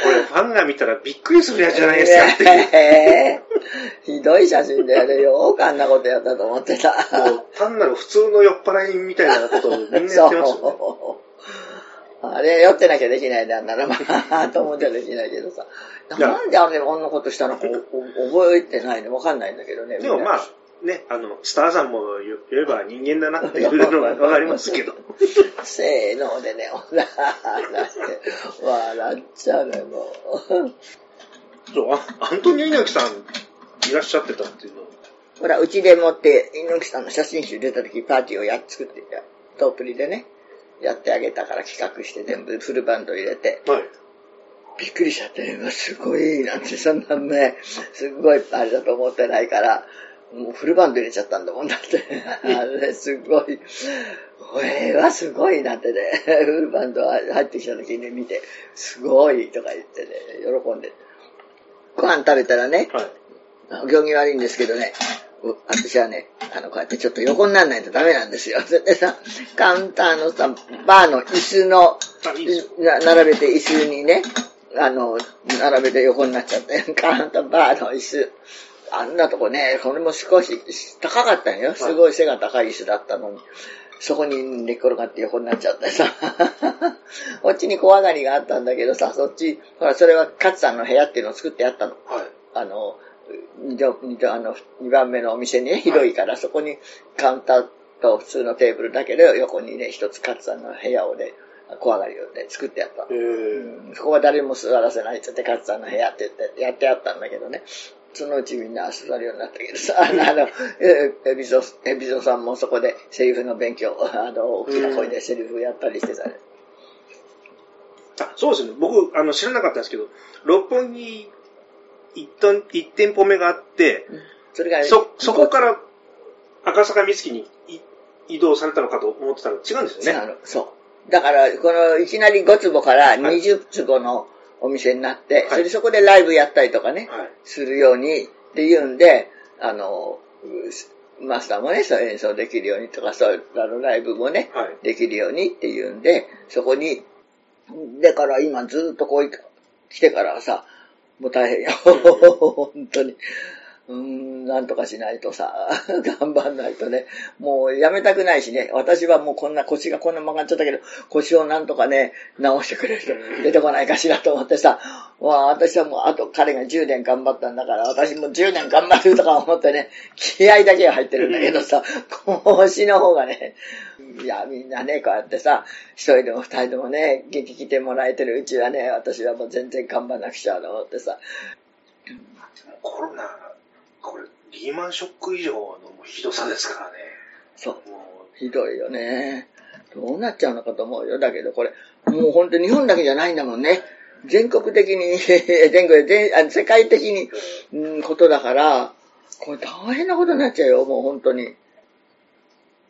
これファンが見たらびっくりするやつじゃないですかっていう。ひどい写真だよね。よくあんなことやったと思ってた。もう単なる普通の酔っ払いみたいなことをみんなやってますよね。あれ、酔ってなきゃできないんだんなら、まあ、と思っちゃできないけどさ。なんであれ、あんなことしたのか覚えてないのわかんないんだけどね。でもまあ、ね、あの、スターさんも言えば人間だなっていうのがわかりますけど。せーのでね、おらーって、笑っちゃうね、もう。そう、あアントニオ猪木さんいらっしゃってたっていうのはほら、うちでもって、猪木さんの写真集出た時パーティーをやっ作ってた。トープリでね、やってあげたから企画して全部フルバンド入れて、はい。びっくりしちゃって、すごい、なんて、そんなね、すごいあれだと思ってないから、もうフルバンド入れちゃったんだもんだって。あれ、すごい。これはすごいなってね、フルバンド入ってきた時に見て、すごいとか言ってね、喜んで。ご飯食べたらね、はい。お行儀悪いんですけどね、う私はね、あの、こうやってちょっと横にならないとダメなんですよ。それでさ、カウンターのさ、バーの椅子の、並べて椅子にね、あの、並べて横になっちゃって、カーンとバーの椅子。あんなとこね、これも少し高かったんよ。すごい背が高い椅子だったのに。そこに寝っ転がって横になっちゃってさ。こっちに小上がりがあったんだけどさ、そっち、ほら、それは勝さんの部屋っていうのを作ってあったの。はい。あの、あの、二番目のお店にね、広いから、そこにカウンターと普通のテーブルだけで、横にね、一つ勝さんの部屋をね、小上がりをね、作ってあったうんそこは誰も座らせないって言って、勝さんの部屋って言って、やってあったんだけどね。そのうちみんな座るようになったけどさ、あの、エビゾ、エビゾさんもそこでセリフの勉強、あの、大きな声でセリフやったりしてたね。あそうですね。僕、あの、知らなかったんですけど、六本木一店一店舗目があって、それが、そ、そこから赤坂見附にい移動されたのかと思ってたら違うんですよね。そう。だから、この、いきなり5坪から20坪のお店になって、はいそれでそこでライブやったりとかね、はい。するようにっていうんで、あの、うマスターもね、そう演奏できるようにとか、そういうあのライブもね、はい。できるようにっていうんで、そこに、だから今ずっとこう来てからはさ、もう大変よ。本当に。うーん、なんとかしないとさ、頑張んないとね、もうやめたくないしね、私はもうこんな腰がこんな曲がっちゃったけど、腰をなんとかね、直してくれる人出てこないかしらと思ってさ、わあ私はもうあと彼が10年頑張ったんだから、私も10年頑張るとか思ってね、気合だけが入ってるんだけどさ、腰の方がね、いや、みんなね、こうやってさ、一人でも二人でもね、劇来てもらえてるうちはね、私はもう全然頑張んなくちゃと思ってさ、コロナ、これ、リーマンショック以上のひどさですからね。そう。もひどいよね。どうなっちゃうのかと思うよ。だけどこれ、もう本当に日本だけじゃないんだもんね。全国的に、全国全あ世界的に、うん、ことだから、これ大変なことになっちゃうよ、もう本当に。う、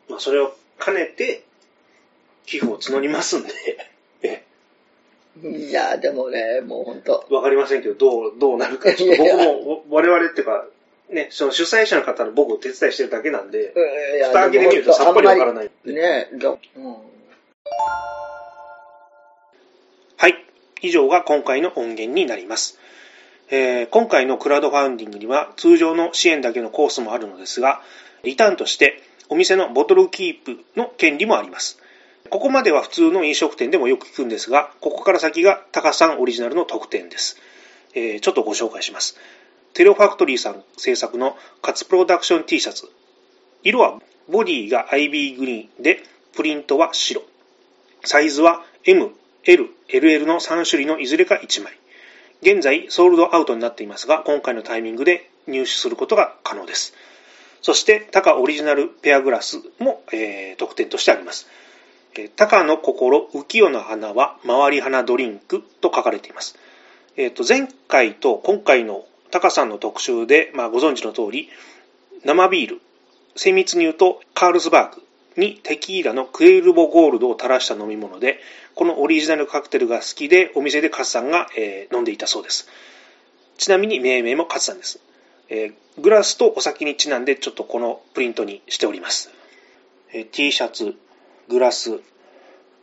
まあ、それを兼ねて、寄付を募りますんで、えいや、でもね、もう本当。わかりませんけど、どう、どうなるか、ちょっと僕も、我々っていうか、ね、その主催者の方の僕を手伝いしてるだけなんで、いや蓋開けてみるとさっぱりわからない。ねだうん。はい。以上が今回の音源になります。えー今回のクラウドファンディングには通常の支援だけのコースもあるのですが、リターンとしてお店のボトルキープの権利もあります。ここまでは普通の飲食店でもよく聞くんですが、ここから先がタカさんオリジナルの特典です。えーちょっとご紹介します。テレオファクトリーさん制作のカツプロダクション T シャツ。色はボディが IB グリーンで、プリントは白。サイズは M、L、LL の3種類のいずれか1枚。現在、ソールドアウトになっていますが、今回のタイミングで入手することが可能です。そして、タカオリジナルペアグラスも、えー特典としてあります。えータカの心浮世の花は回り花ドリンクと書かれています。えーと前回と今回のタカさんの特集で、まあ、ご存知の通り、生ビール、精密に言うとカールスバーグにテキーラのクエルボゴールドを垂らした飲み物で、このオリジナルカクテルが好きで、お店でカツさんが、えー飲んでいたそうです。ちなみに命名もカツさんです。えーグラスとお酒にちなんでちょっとこのプリントにしております。えー T シャツ、グラス、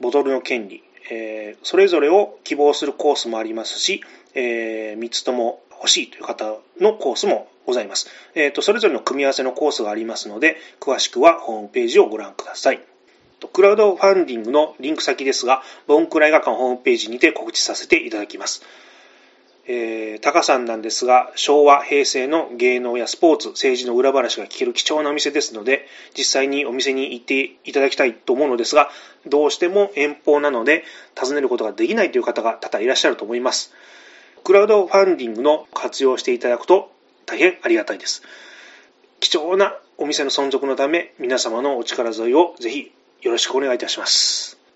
ボトルの権利、えーそれぞれを希望するコースもありますし、え3つとも欲しいという方のコースもございます。えーと、それぞれの組み合わせのコースがありますので、詳しくはホームページをご覧ください。とクラウドファンディングのリンク先ですが、ボンクラ映画館ホームページにて告知させていただきます。えー、タカさんなんですが、昭和、平成の芸能やスポーツ、政治の裏話が聞ける貴重なお店ですので、実際にお店に行っていただきたいと思うのですが、どうしても遠方なので、訪ねることができないという方が多々いらっしゃると思います。クラウドファンディングの活用していただくと大変ありがたいです。貴重なお店の存続のため、皆様のお力添えをぜひよろしくお願いいたします。